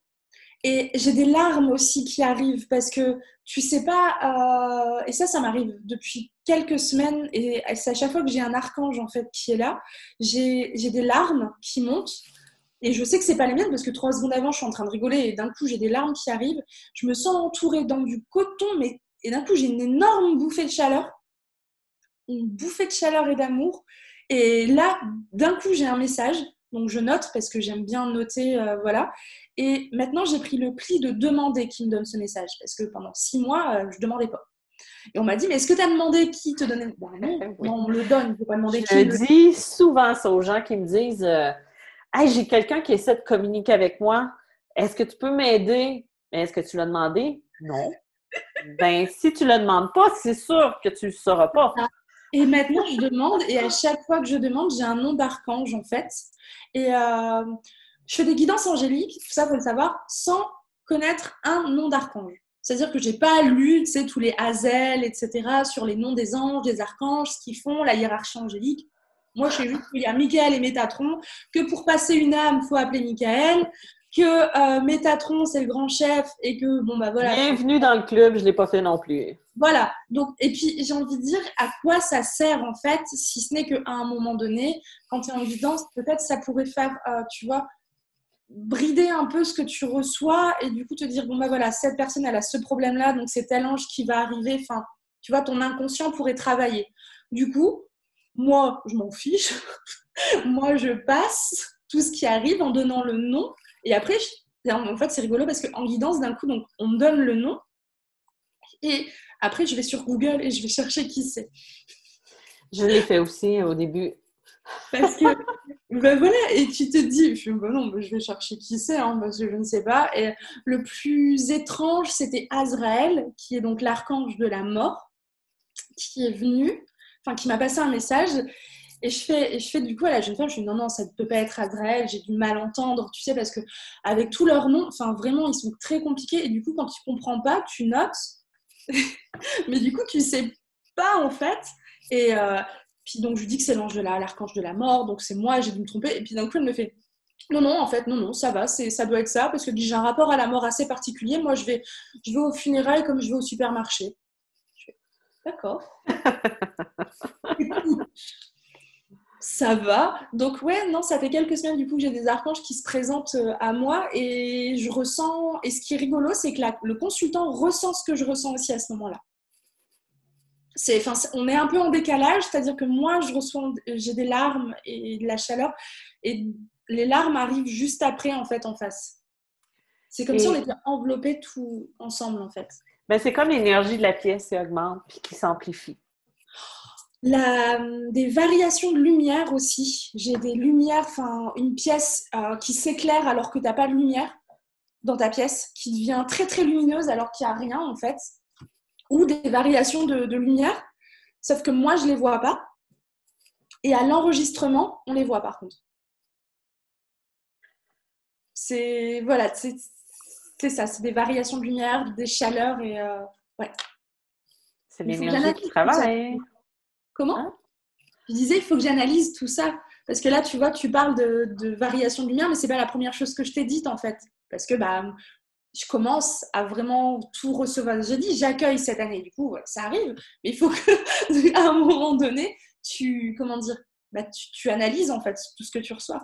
Et j'ai des larmes aussi qui arrivent parce que tu sais pas, euh, et ça, ça m'arrive depuis quelques semaines, et c'est à chaque fois que j'ai un archange en fait qui est là, j'ai des larmes qui montent. Et je sais que c'est pas les miennes parce que trois secondes avant, je suis en train de rigoler et d'un coup, j'ai des larmes qui arrivent. Je me sens entourée dans du coton, mais et d'un coup, j'ai une énorme bouffée de chaleur, une bouffée de chaleur et d'amour. Et là, d'un coup, j'ai un message. Donc je note parce que j'aime bien noter, euh, voilà. Et maintenant, j'ai pris le pli de demander qui me donne ce message, parce que pendant six mois, euh, je ne demandais pas. Et on m'a dit, mais est-ce que tu as demandé qui te donnait? Ben non, on me le donne, je ne pas demander qui. Je dis souvent ça aux gens qui me disent, euh, hey, j'ai quelqu'un qui essaie de communiquer avec moi, est-ce que tu peux m'aider? Mais est-ce que tu l'as demandé? Non. ben, si tu ne le demandes pas, c'est sûr que tu ne le sauras pas. Et maintenant, je demande, et à chaque fois que je demande, j'ai un nom d'archange, en fait. Et euh, je fais des guidances angéliques, tout ça, faut le savoir, sans connaître un nom d'archange. C'est-à-dire que j'ai pas lu, tu sais, tous les Hazel, etc., sur les noms des anges, des archanges, ce qu'ils font, la hiérarchie angélique. Moi, je sais juste qu'il y a Michael et Métatron, que pour passer une âme, faut appeler Michael, que euh, Métatron, c'est le grand chef, et que, bon, bah voilà. Bienvenue dans le club, je l'ai pas fait non plus. Voilà. Donc, et puis, j'ai envie de dire, à quoi ça sert, en fait, si ce n'est qu'à un moment donné, quand tu es en guidance, peut-être ça pourrait faire, euh, tu vois, brider un peu ce que tu reçois et du coup te dire bon bah voilà cette personne elle a ce problème là donc c'est tel ange qui va arriver. Enfin tu vois ton inconscient pourrait travailler. Du coup moi je m'en fiche. Moi je passe tout ce qui arrive en donnant le nom. Et après en fait c'est rigolo parce qu'en guidance d'un coup donc on me donne le nom. Et après je vais sur Google et je vais chercher qui c'est. Je l'ai fait aussi au début parce que, ben voilà, et tu te dis, je, ben non, je vais chercher qui c'est, hein, parce que je ne sais pas. Et le plus étrange, c'était Azrael, qui est donc l'archange de la mort, qui est venu, enfin, qui m'a passé un message. Et je fais, je fais du coup à la jeune femme, je dis non, non, ça ne peut pas être Azrael, j'ai du mal entendre, tu sais, parce que avec tous leurs noms, enfin vraiment, ils sont très compliqués. Et du coup, quand tu comprends pas, tu notes, mais du coup, tu sais pas en fait. Et, euh, puis donc je lui dis que c'est l'ange de la, l'archange de la mort, donc c'est moi, j'ai dû me tromper. Et puis d'un coup elle me fait non, non, en fait, non, non, ça va, c'est, ça doit être ça, parce que j'ai un rapport à la mort assez particulier. Moi, je vais, je vais au funérailles comme je vais au supermarché. D'accord. ça va. Donc, ouais, non, ça fait quelques semaines du coup que j'ai des archanges qui se présentent euh, à moi et je ressens. Et ce qui est rigolo, c'est que le consultant ressent ce que je ressens aussi à ce moment-là. C'est, on est un peu en décalage, c'est-à-dire que moi, je reçois, j'ai des larmes et de la chaleur, et les larmes arrivent juste après, en fait, en face. C'est comme si on était enveloppés tout ensemble, en fait. Ben, c'est comme l'énergie de la pièce qui augmente puis qui s'amplifie. La, des variations de lumière aussi. J'ai des lumières, enfin, une pièce euh, qui s'éclaire alors que tu n'as pas de lumière dans ta pièce, qui devient très très lumineuse alors qu'il n'y a rien en fait ou des variations de, lumière, sauf que moi, je ne les vois pas. Et à l'enregistrement, on les voit par contre. C'est voilà, c'est ça, c'est des variations de lumière, des chaleurs et euh, ouais. C'est l'énergie qui travaille. Comment hein Je disais, il faut que j'analyse tout ça. Parce que là, tu vois, tu parles de, de variations de lumière, mais c'est pas la première chose que je t'ai dite en fait. Parce que bah, je commence à vraiment tout recevoir. J'ai dit, j'accueille cette année. Du coup, ça arrive. Mais il faut qu'à un moment donné, tu, comment dire, bah, tu, analyses en fait tout ce que tu reçois.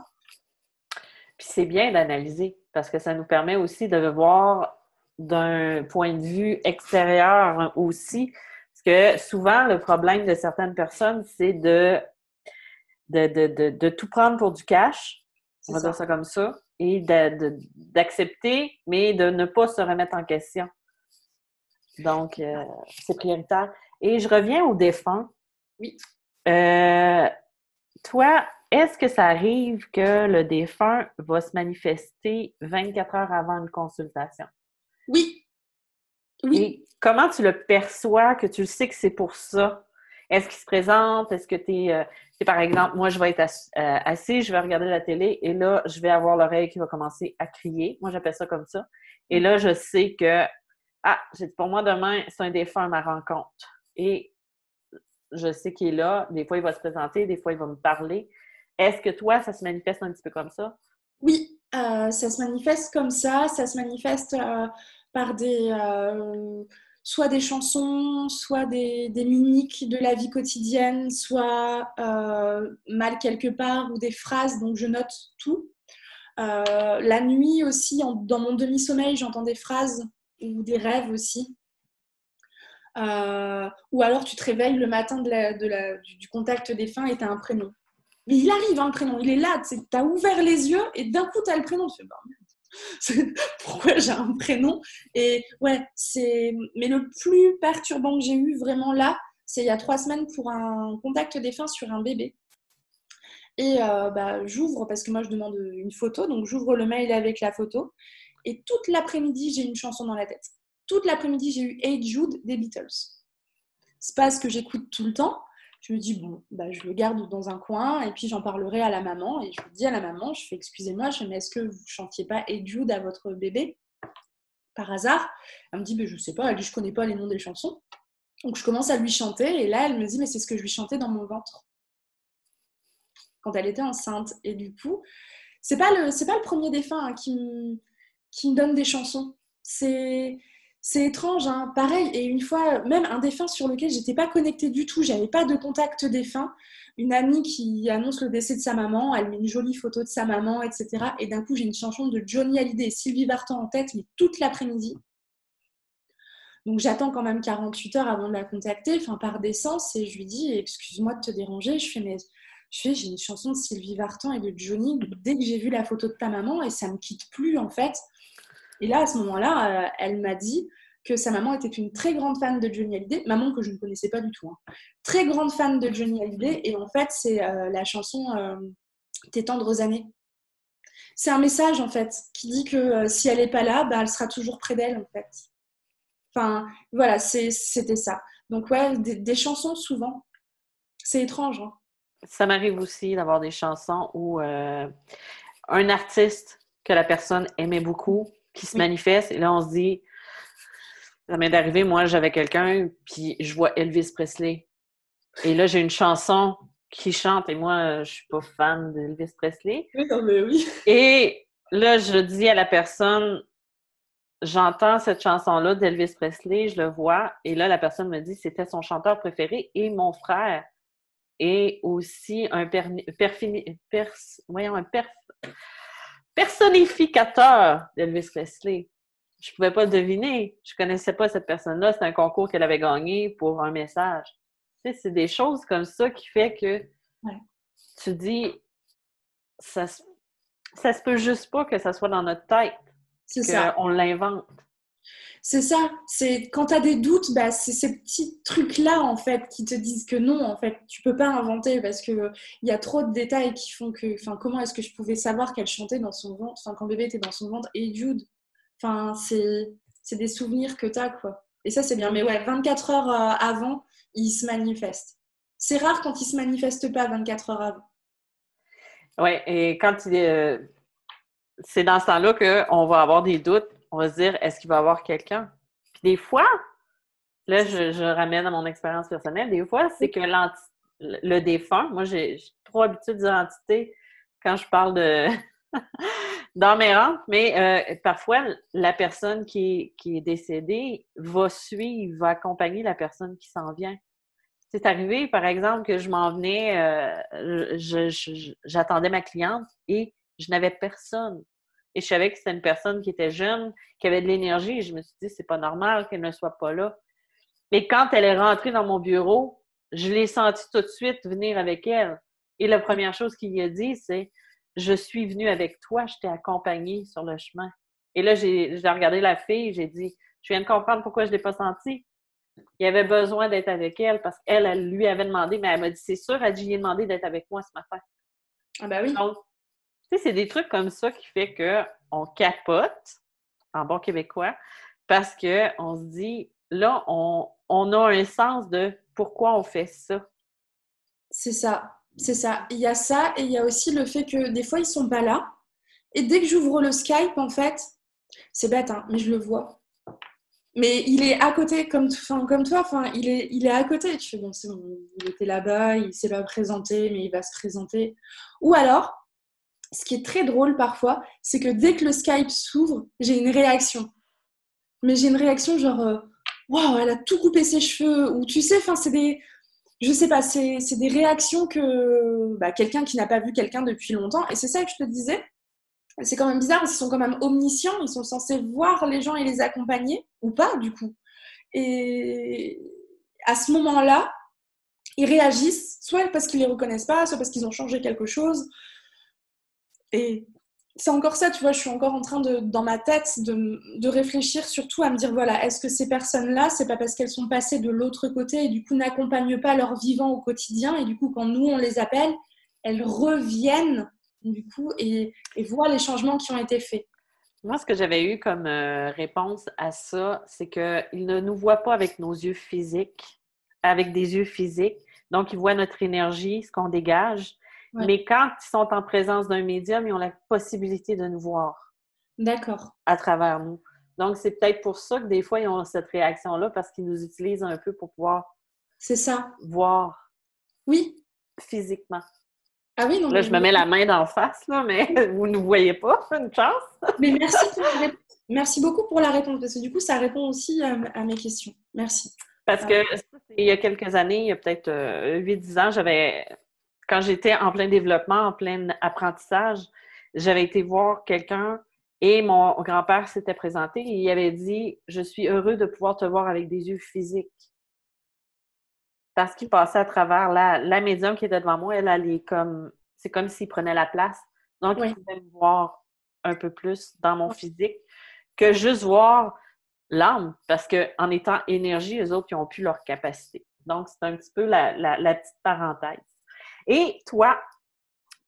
Puis c'est bien d'analyser parce que ça nous permet aussi de voir d'un point de vue extérieur aussi. Parce que souvent, le problème de certaines personnes, c'est de de, de, de, tout prendre pour du cash. On va dire ça comme ça et d'accepter, mais de ne pas se remettre en question. Donc, euh, c'est prioritaire. Et je reviens au défunt. Oui. Euh, toi, est-ce que ça arrive que le défunt va se manifester 24 heures avant une consultation? Oui. Oui. comment tu le perçois, que tu sais que c'est pour ça? Est-ce qu'il se présente? Est-ce que tu es, euh, par exemple, moi, je vais être euh, assis, je vais regarder la télé et là, je vais avoir l'oreille qui va commencer à crier. Moi, j'appelle ça comme ça. Et là, je sais que, ah, pour moi, demain, c'est un défunt à ma rencontre. Et je sais qu'il est là. Des fois, il va se présenter, des fois, il va me parler. Est-ce que toi, ça se manifeste un petit peu comme ça? Oui, euh, ça se manifeste comme ça. Ça se manifeste par des soit des chansons, soit des, mimiques de la vie quotidienne, soit euh, mal quelque part ou des phrases, donc je note tout. Euh, la nuit aussi, dans mon demi-sommeil, j'entends des phrases ou des rêves aussi. Euh, ou alors tu te réveilles le matin du, contact des fins et tu as un prénom. Mais il arrive, un hein, prénom, il est là, tu as ouvert les yeux et d'un coup tu as le prénom. Tu fais, bah, pourquoi j'ai un prénom. Et ouais, c'est. Mais le plus perturbant que j'ai eu vraiment là, c'est il y a trois semaines pour un contact défunt sur un bébé. Et euh, bah, j'ouvre, parce que moi je demande une photo, donc j'ouvre le mail avec la photo. Et toute l'après-midi, j'ai une chanson dans la tête. Toute l'après-midi, j'ai eu Hey Jude des Beatles. C'est pas ce que j'écoute tout le temps, je me dis, bon, bah, je le garde dans un coin et puis j'en parlerai à la maman. Et je dis à la maman, je fais, excusez-moi, mais est-ce que vous chantiez pas Hey Jude à votre bébé? Par hasard Elle me dit, je sais pas, elle dit, je connais pas les noms des chansons. Donc je commence à lui chanter et là, elle me dit, mais c'est ce que je lui chantais dans mon ventre quand elle était enceinte. Et du coup, c'est pas le, pas le premier défunt hein, qui, qui me donne des chansons. C'est c'est étrange, hein. pareil. Et une fois, même un défunt sur lequel j'étais pas connectée du tout, j'avais pas de contact défunt. Une amie qui annonce le décès de sa maman, elle met une jolie photo de sa maman, etc. Et d'un coup, j'ai une chanson de Johnny Hallyday et Sylvie Vartan en tête, mais toute l'après-midi. Donc j'attends quand même 48 heures avant de la contacter, enfin par décence, et je lui dis excuse-moi de te déranger. Je fais mais je j'ai une chanson de Sylvie Vartan et de Johnny dès que j'ai vu la photo de ta maman et ça me quitte plus en fait. Et là, à ce moment-là, euh, elle m'a dit que sa maman était une très grande fan de Johnny Hallyday, maman que je ne connaissais pas du tout. Hein. Très grande fan de Johnny Hallyday, et en fait, c'est euh, la chanson euh, Tes tendres années. C'est un message, en fait, qui dit que si elle n'est pas là, bah, elle sera toujours près d'elle, en fait. Enfin, voilà, c'était ça. Donc, ouais, des, chansons, souvent. C'est étrange. Hein. Ça m'arrive aussi d'avoir des chansons où un artiste que la personne aimait beaucoup qui se manifeste. Et là, on se dit, ça m'est arrivé, moi, j'avais quelqu'un, puis je vois Elvis Presley. Et là, j'ai une chanson qui chante, et moi, je suis pas fan d'Elvis Presley. Oui, non, mais oui. Et là, je dis à la personne, j'entends cette chanson-là d'Elvis Presley, je le vois, et là, la personne me dit, c'était son chanteur préféré, et mon frère est aussi un per, voyons, un perf, personnificateur d'Elvis Presley. Je ne pouvais pas le deviner. Je ne connaissais pas cette personne-là. C'était un concours qu'elle avait gagné pour un message. Tu sais, c'est des choses comme ça qui fait que tu dis, ça, ça se peut juste pas que ça soit dans notre tête. C'est ça. On l'invente. C'est ça. C'est quand tu as des doutes, bah, c'est ces petits trucs-là en fait qui te disent que non, en fait, tu peux pas inventer parce que il y a trop de détails qui font que, enfin, comment est-ce que je pouvais savoir qu'elle chantait dans son ventre, enfin, quand bébé était dans son ventre et Jude. Enfin, c'est c'est des souvenirs que tu as quoi. Et ça c'est bien. Mais ouais, 24 heures euh, avant, il se manifeste. C'est rare quand il se manifeste pas 24 heures avant. Ouais, et quand il est, euh, c'est dans ce temps-là qu'on va avoir des doutes on va se dire, est-ce qu'il va y avoir quelqu'un? Puis des fois, là, je, ramène à mon expérience personnelle, des fois, c'est que le défunt, moi, j'ai trop habitude d'identité quand je parle de d'emmérante, mais euh, parfois, la personne qui est, décédée va suivre, va accompagner la personne qui s'en vient. C'est arrivé, par exemple, que je m'en venais, euh, j'attendais ma cliente et je n'avais personne. Et je savais que c'était une personne qui était jeune, qui avait de l'énergie. Et je me suis dit, c'est pas normal qu'elle ne soit pas là. Et quand elle est rentrée dans mon bureau, je l'ai sentie tout de suite venir avec elle. Et la première chose qu'il a dit, c'est Je suis venue avec toi, je t'ai accompagnée sur le chemin. Et là, j'ai regardé la fille, j'ai dit Je viens de comprendre pourquoi je ne l'ai pas sentie. Il avait besoin d'être avec elle parce qu'elle, elle lui avait demandé, mais elle m'a dit C'est sûr, elle dit demandé d'être avec moi ce matin. Ah, ben oui. Tu sais, c'est des trucs comme ça qui fait qu'on capote, en bon québécois, parce qu'on se dit, là, on, a un sens de pourquoi on fait ça. C'est ça, c'est ça. Il y a ça et il y a aussi le fait que des fois, ils sont pas là. Et dès que j'ouvre le Skype, en fait, c'est bête, hein, mais je le vois. Mais il est à côté, comme, comme toi, il, est, il est à côté. Tu fais, bon, c'est bon, il était là-bas, il s'est pas présenté, mais il va se présenter. Ou alors, ce qui est très drôle parfois, c'est que dès que le Skype s'ouvre, j'ai une réaction. Mais j'ai une réaction genre, euh, waouh, elle a tout coupé ses cheveux. Ou tu sais, enfin, c'est des. Je sais pas, c'est des réactions que bah, quelqu'un qui n'a pas vu quelqu'un depuis longtemps. Et c'est ça que je te disais. C'est quand même bizarre, ils sont quand même omniscients, ils sont censés voir les gens et les accompagner, ou pas du coup. Et à ce moment-là, ils réagissent, soit parce qu'ils les reconnaissent pas, soit parce qu'ils ont changé quelque chose, et c'est encore ça, tu vois, je suis encore en train de, dans ma tête, de, réfléchir surtout à me dire, voilà, est-ce que ces personnes-là, c'est pas parce qu'elles sont passées de l'autre côté et du coup n'accompagnent pas leur vivant au quotidien et du coup quand nous on les appelle, elles reviennent du coup et, voient les changements qui ont été faits. Moi, ce que j'avais eu comme euh, réponse à ça, c'est qu'ils ne nous voient pas avec nos yeux physiques, avec des yeux physiques. Donc, ils voient notre énergie, ce qu'on dégage, mais quand ils sont en présence d'un médium, ils ont la possibilité de nous voir. D'accord. À travers nous. Donc, c'est peut-être pour ça que des fois, ils ont cette réaction-là, parce qu'ils nous utilisent un peu pour pouvoir. C'est ça. Voir. Oui. Physiquement. Ah oui, donc. Là, je me mets la main d'en face, là, mais vous ne voyez pas, une chance. mais merci, merci beaucoup pour la réponse, parce que du coup, ça répond aussi à, mes questions. Merci. Parce que il y a quelques années, il y a peut-être 8-10 euh, ans, j'avais quand j'étais en plein développement, en plein apprentissage, j'avais été voir quelqu'un et mon grand-père s'était présenté et il avait dit Je suis heureux de pouvoir te voir avec des yeux physiques. Parce qu'il passait à travers la, la médium qui était devant moi, elle allait comme. C'est comme s'il prenait la place. Donc, il pouvait me voir un peu plus dans mon physique que juste voir l'âme, parce qu'en étant énergie, les autres, ils ont plus leur capacité. Donc, c'est un petit peu la petite parenthèse. Et toi,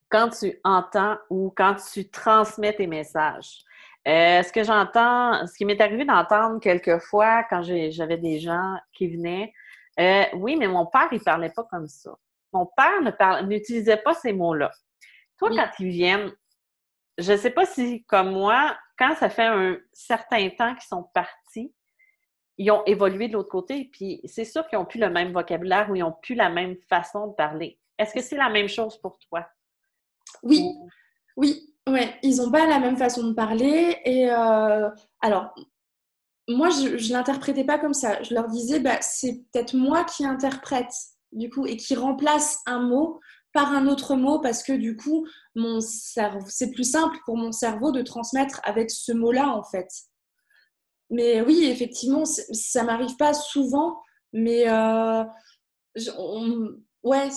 quand tu entends ou quand tu transmets tes messages, euh, ce que j'entends, ce qui m'est arrivé d'entendre quelquefois quand j'avais des gens qui venaient, euh, oui, mais mon père, il parlait pas comme ça. Mon père n'utilisait pas ces mots-là. Toi, quand ils viennent, je ne sais pas si, comme moi, quand ça fait un certain temps qu'ils sont partis, ils ont évolué de l'autre côté, puis c'est sûr qu'ils n'ont plus le même vocabulaire ou ils n'ont plus la même façon de parler. Est-ce que c'est la même chose pour toi? Oui, oui, ouais. Ils n'ont pas la même façon de parler. Et euh, alors, moi, je ne l'interprétais pas comme ça. Je leur disais, bah, c'est peut-être moi qui interprète, du coup, et qui remplace un mot par un autre mot parce que du coup, mon cerveau, c'est plus simple pour mon cerveau de transmettre avec ce mot-là, en fait. Mais oui, effectivement, ça m'arrive pas souvent, mais euh, ouais,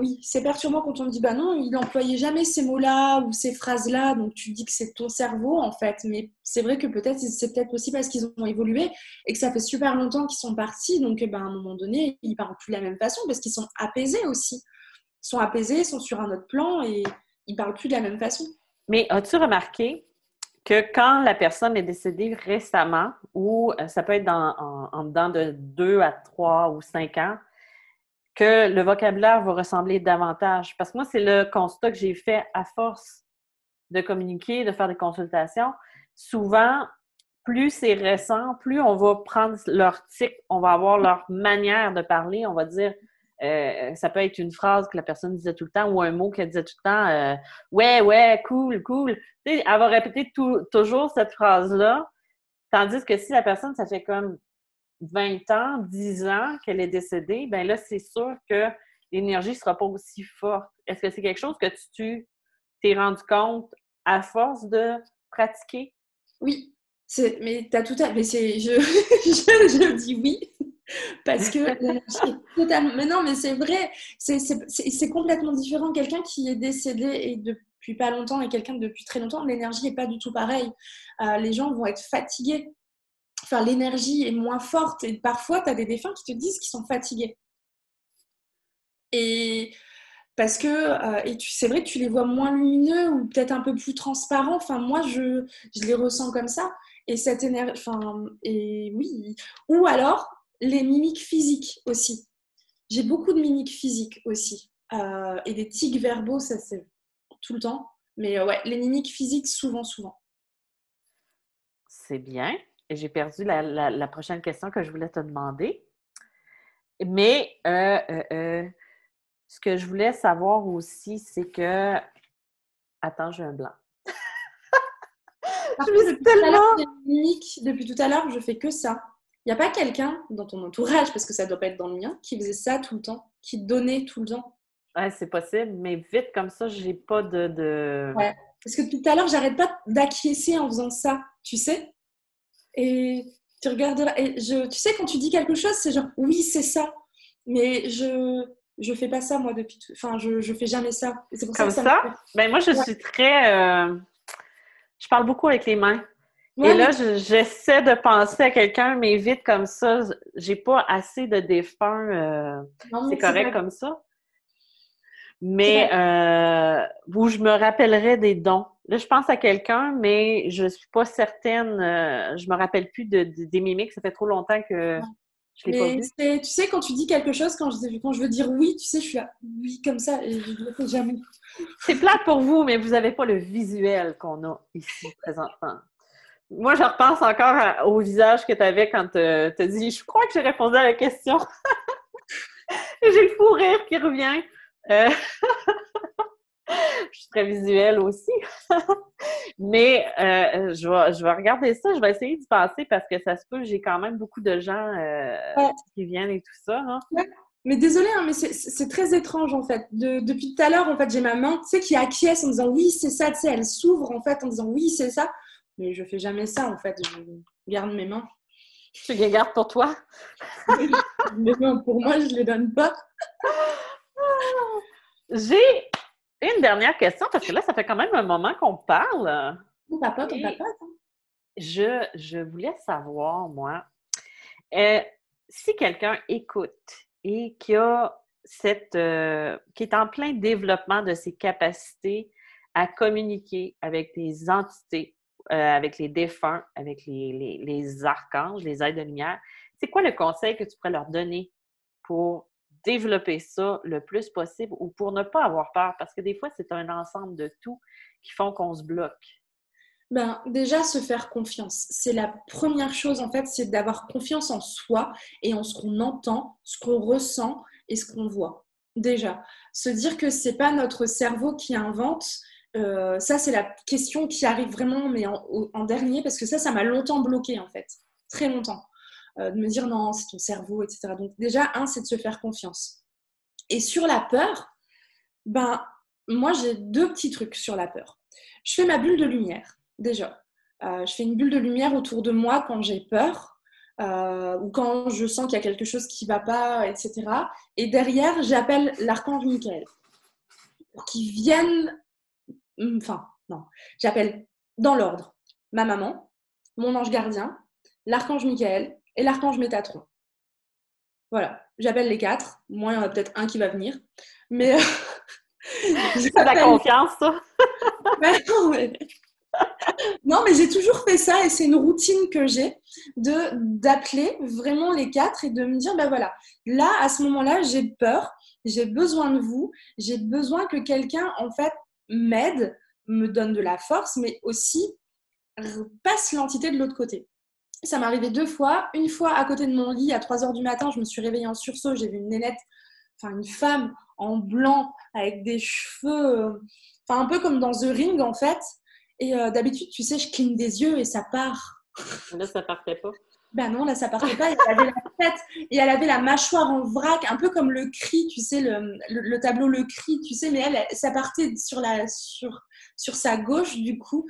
oui, c'est perturbant quand on me dit bah non, il n'employait jamais ces mots-là ou ces phrases-là, donc tu dis que c'est ton cerveau en fait. Mais c'est vrai que peut-être c'est peut-être aussi parce qu'ils ont évolué et que ça fait super longtemps qu'ils sont partis, donc ben, à un moment donné, ils parlent plus de la même façon parce qu'ils sont apaisés aussi. Ils sont apaisés, sont sur un autre plan et ils parlent plus de la même façon. Mais as-tu remarqué que quand la personne est décédée récemment, ou euh, ça peut être dans, en, en dedans de deux à trois ou cinq ans, que le vocabulaire va ressembler davantage. Parce que moi, c'est le constat que j'ai fait à force de communiquer, de faire des consultations. Souvent, plus c'est récent, plus on va prendre leur tic, on va avoir leur manière de parler, on va dire, euh, ça peut être une phrase que la personne disait tout le temps ou un mot qu'elle disait tout le temps, euh, ouais, ouais, cool, cool. elle va répéter toujours cette phrase-là, tandis que si la personne, ça fait comme 20 ans, 10 ans qu'elle est décédée, ben là, c'est sûr que l'énergie ne sera pas aussi forte. Est-ce que c'est quelque chose que tu t'es rendu compte à force de pratiquer? Oui, mais tu as tout à mais c'est je, je, dis oui parce que totalement mais non mais c'est vrai c'est complètement différent quelqu'un qui est décédé et depuis pas longtemps et quelqu'un depuis très longtemps l'énergie n'est pas du tout pareille euh, les gens vont être fatigués enfin, l'énergie est moins forte. Et parfois, tu as des défunts qui te disent qu'ils sont fatigués. Et parce que, euh, et c'est vrai que tu les vois moins lumineux ou peut-être un peu plus transparents. Enfin, moi, je, je les ressens comme ça. Et cette énergie, enfin, et oui. Ou alors, les mimiques physiques aussi. J'ai beaucoup de mimiques physiques aussi. Euh, et des tics verbaux, ça c'est tout le temps. Mais euh, ouais, les mimiques physiques, souvent, souvent. C'est bien j'ai perdu la, prochaine question que je voulais te demander. Mais euh, euh, euh, ce que je voulais savoir aussi, c'est que. Attends, j'ai un blanc. je me suis tellement. Depuis tout à l'heure, je fais que ça. Il n'y a pas quelqu'un dans ton entourage, parce que ça ne doit pas être dans le mien, qui faisait ça tout le temps, qui donnait tout le temps. Ouais, c'est possible, mais vite comme ça, j'ai pas de, de. Ouais. Parce que tout à l'heure, j'arrête pas d'acquiescer en faisant ça, tu sais? Et tu regarderas. Et je, tu sais, quand tu dis quelque chose, c'est genre oui, c'est ça. Mais je je fais pas ça moi depuis. Enfin, je je fais jamais ça. C'est Comme ça. ça? ben moi, je suis très. Euh, je parle beaucoup avec les mains. et là, j'essaie de penser à quelqu'un, mais vite comme ça, j'ai pas assez de défunts. Euh, c'est correct comme ça. Mais euh, où je me rappellerai des dons. Là, je pense à quelqu'un, mais je ne suis pas certaine. Euh, je me rappelle plus de, des mimiques. Ça fait trop longtemps que je l'ai pas vu. Tu sais, quand tu dis quelque chose, quand je, quand je veux dire oui, tu sais, je suis là, oui, comme ça, et je ne le fais jamais. C'est plat pour vous, mais vous n'avez pas le visuel qu'on a ici présentement. Moi, je repense encore au visage que tu avais quand tu as dit Je crois que j'ai répondu à la question. j'ai le fou rire qui revient. Euh, je suis très visuelle aussi. Mais euh, je, vais, je vais regarder ça, je vais essayer d'y passer parce que ça se peut, j'ai quand même beaucoup de gens euh, qui viennent et tout ça. Hein. Mais désolée, hein, mais c'est très étrange en fait. depuis tout à l'heure, en fait, j'ai ma main, tu sais, qui acquiesce en disant oui, c'est ça, tu sais, elle s'ouvre en fait en disant oui, c'est ça. Mais je fais jamais ça en fait, je garde mes mains. Tu les gardes pour toi? mais non, pour moi, je les donne pas. J'ai une dernière question, parce que là, ça fait quand même un moment qu'on parle. Ton papa, ton papa. Je, je voulais savoir, moi, euh, si quelqu'un écoute et qui a cette euh, qui est en plein développement de ses capacités à communiquer avec des entités, euh, avec les défunts, avec les, les, les archanges, les aides de lumière, c'est quoi le conseil que tu pourrais leur donner pour développer ça le plus possible ou pour ne pas avoir peur? Parce que des fois, c'est un ensemble de tout qui font qu'on se bloque. Ben, déjà, se faire confiance. C'est la première chose, en fait, c'est d'avoir confiance en soi et en ce qu'on entend, ce qu'on ressent et ce qu'on voit. Déjà, se dire que c'est pas notre cerveau qui invente, euh, ça, c'est la question qui arrive vraiment, mais en, en dernier, parce que ça, ça m'a longtemps bloqué, en fait. Très longtemps. Euh, de me dire non, c'est ton cerveau, etc. Donc déjà, un, c'est de se faire confiance. Et sur la peur, ben, moi, j'ai deux petits trucs sur la peur. Je fais ma bulle de lumière, déjà. Euh, je fais une bulle de lumière autour de moi quand j'ai peur. euh, ou quand je sens qu'il y a quelque chose qui ne va pas, etc. Et derrière, j'appelle l'archange Michael pour qu'il vienne, enfin, non, j'appelle dans l'ordre ma maman, mon ange gardien, l'archange Michael et l'archange Métatron. Voilà, j'appelle les quatre. Moi, il y en a peut-être un qui va venir. Mais. C'est la confiance, toi? non, mais j'ai toujours fait ça et c'est une routine que j'ai de d'appeler vraiment les quatre et de me dire ben voilà, là à ce moment-là, j'ai peur, j'ai besoin de vous, j'ai besoin que quelqu'un en fait m'aide, me donne de la force, mais aussi passe l'entité de l'autre côté. Ça m'est arrivé deux fois. Une fois à côté de mon lit, à 3 heures du matin, je me suis réveillée en sursaut. J'ai vu une nénette, enfin une femme en blanc avec des cheveux, enfin un peu comme dans The Ring en fait. Et euh, d'habitude, tu sais, je cligne des yeux et ça part. Là, ça partait pas. Ben non, là, ça partait pas. Elle avait la tête et elle avait la mâchoire en vrac, un peu comme le cri, tu sais, le, le, tableau Le Cri, tu sais, mais elle, ça partait sur, la, sur, sur sa gauche, du coup,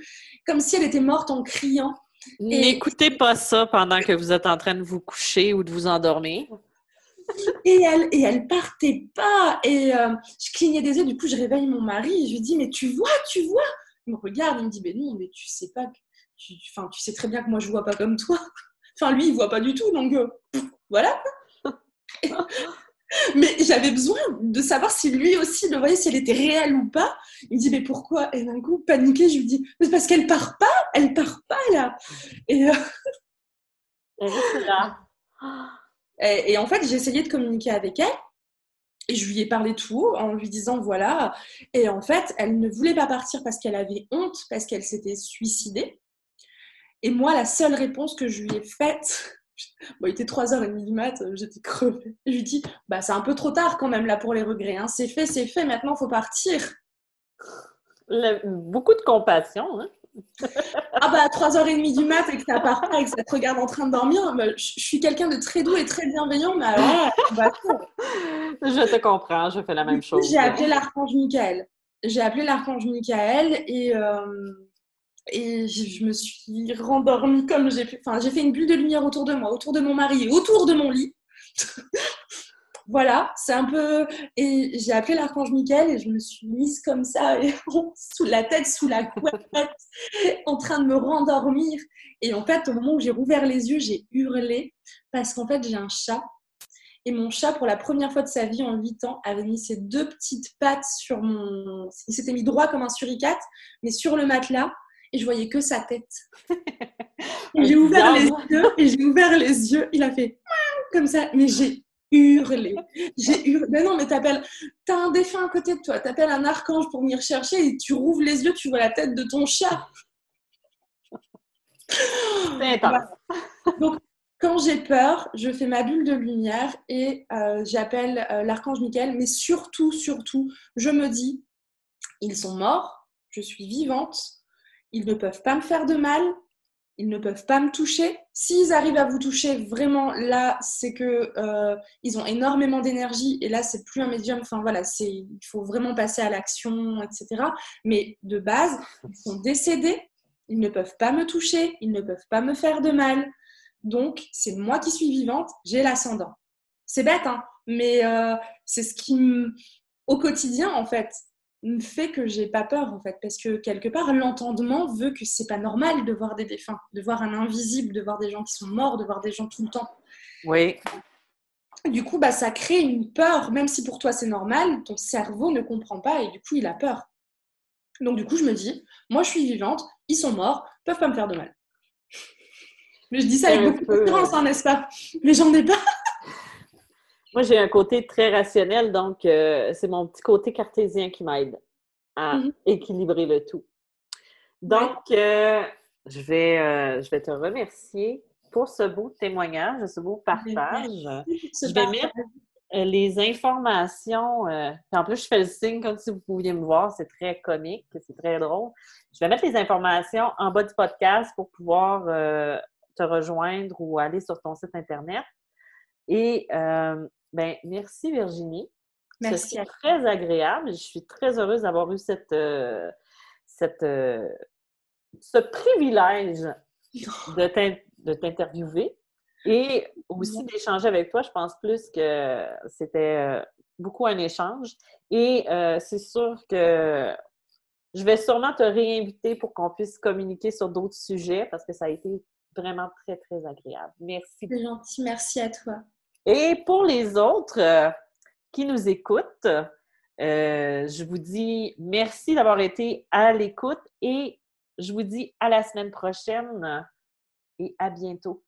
comme si elle était morte en criant. N'écoutez pas ça pendant que vous êtes en train de vous coucher ou de vous endormir. Et elle, et elle partait pas. Et euh, je clignais des yeux, du coup, je réveille mon mari et je lui dis Mais tu vois, tu vois Il me regarde, il me dit Mais non, mais tu sais pas, tu, enfin, tu sais très bien que moi je vois pas comme toi. Enfin, lui, il voit pas du tout, donc euh, voilà. mais j'avais besoin de savoir si lui aussi le voyait, si elle était réelle ou pas. Il me dit, mais pourquoi? Et d'un coup, paniqué, je lui dis, mais parce qu'elle part pas, elle part pas là. Et, euh, là. Et, en fait, j'ai essayé de communiquer avec elle. Et je lui ai parlé tout haut en lui disant voilà. Et en fait, elle ne voulait pas partir parce qu'elle avait honte, parce qu'elle s'était suicidée. Et moi, la seule réponse que je lui ai faite, bon, il était 3h30 du mat, j'étais crevée. Je lui dis, bah, c'est un peu trop tard quand même là pour les regrets. Hein. C'est fait, c'est fait, maintenant il faut partir. beaucoup de compassion. Hein? ah bah à 3h30 du mat et que ça part pas et que ça te regarde en train de dormir, bah, je, suis quelqu'un de très doux et très bienveillant, mais alors, bah, Je te comprends, je fais la même chose. J'ai appelé l'archange Michael. J'ai appelé l'archange Michael et... Euh, et je me suis rendormie comme j'ai pu. Enfin, j'ai fait une bulle de lumière autour de moi, autour de mon mari et autour de mon lit. voilà, c'est un peu. Et j'ai appelé l'archange Michael et je me suis mise comme ça, sous la tête, sous la couette, en train de me rendormir. Et en fait, au moment où j'ai rouvert les yeux, j'ai hurlé parce qu'en fait, j'ai un chat. Et mon chat, pour la première fois de sa vie en 8 ans, avait mis ses deux petites pattes sur mon. Il s'était mis droit comme un suricate, mais sur le matelas et je voyais que sa tête. j'ai ouvert les yeux et j'ai ouvert les yeux. Il a fait comme ça, mais j'ai hurlé. J'ai hurlé. Mais non, mais t'appelles, t'as un défunt à côté de toi, t'appelles un archange pour venir chercher et tu rouvres les yeux, tu vois la tête de ton chat. Donc, quand j'ai peur, je fais ma bulle de lumière et euh, j'appelle euh, l'archange Michael, mais surtout, surtout, je me dis, ils sont morts, je suis vivante, ils ne peuvent pas me faire de mal, ils ne peuvent pas me toucher. S'ils arrivent à vous toucher, vraiment, là, c'est que euh, ils ont énormément d'énergie et là, c'est plus un médium. Enfin voilà, il faut vraiment passer à l'action, etc. Mais de base, ils sont décédés, ils ne peuvent pas me toucher, ils ne peuvent pas me faire de mal. Donc, c'est moi qui suis vivante, j'ai l'ascendant. C'est bête, hein, mais euh, c'est ce qui, au quotidien, en fait, me fait que j'ai pas peur en fait parce que quelque part l'entendement veut que c'est pas normal de voir des défunts, de voir un invisible, de voir des gens qui sont morts, de voir des gens tout le temps. Oui. Du coup, bah, ça crée une peur, même si pour toi c'est normal, ton cerveau ne comprend pas et du coup il a peur. Donc du coup, je me dis, moi je suis vivante, ils sont morts, peuvent pas me faire de mal. Mais je dis ça avec beaucoup de confiance, hein, n'est-ce pas? Mais j'en ai pas. Moi, j'ai un côté très rationnel, donc euh, c'est mon petit côté cartésien qui m'aide à mm-hmm. équilibrer le tout. Donc, euh, je, vais, euh, je vais te remercier pour ce beau témoignage, ce beau partage. Je vais mettre les informations. en plus, je fais le signe comme si vous pouviez me voir. C'est très comique, c'est très drôle. Je vais mettre les informations en bas du podcast pour pouvoir te rejoindre ou aller sur ton site Internet. Et ben, merci Virginie. Merci. C'est très agréable. Je suis très heureuse d'avoir eu cette, euh, cette, euh, ce privilège de t'interviewer. Et aussi d'échanger avec toi, je pense plus que c'était beaucoup un échange. Et c'est sûr que je vais sûrement te réinviter pour qu'on puisse communiquer sur d'autres sujets parce que ça a été vraiment très, très agréable. Merci. C'est gentil. Merci à toi. Et pour les autres euh, qui nous écoutent, euh, je vous dis merci d'avoir été à l'écoute et je vous dis à la semaine prochaine et à bientôt.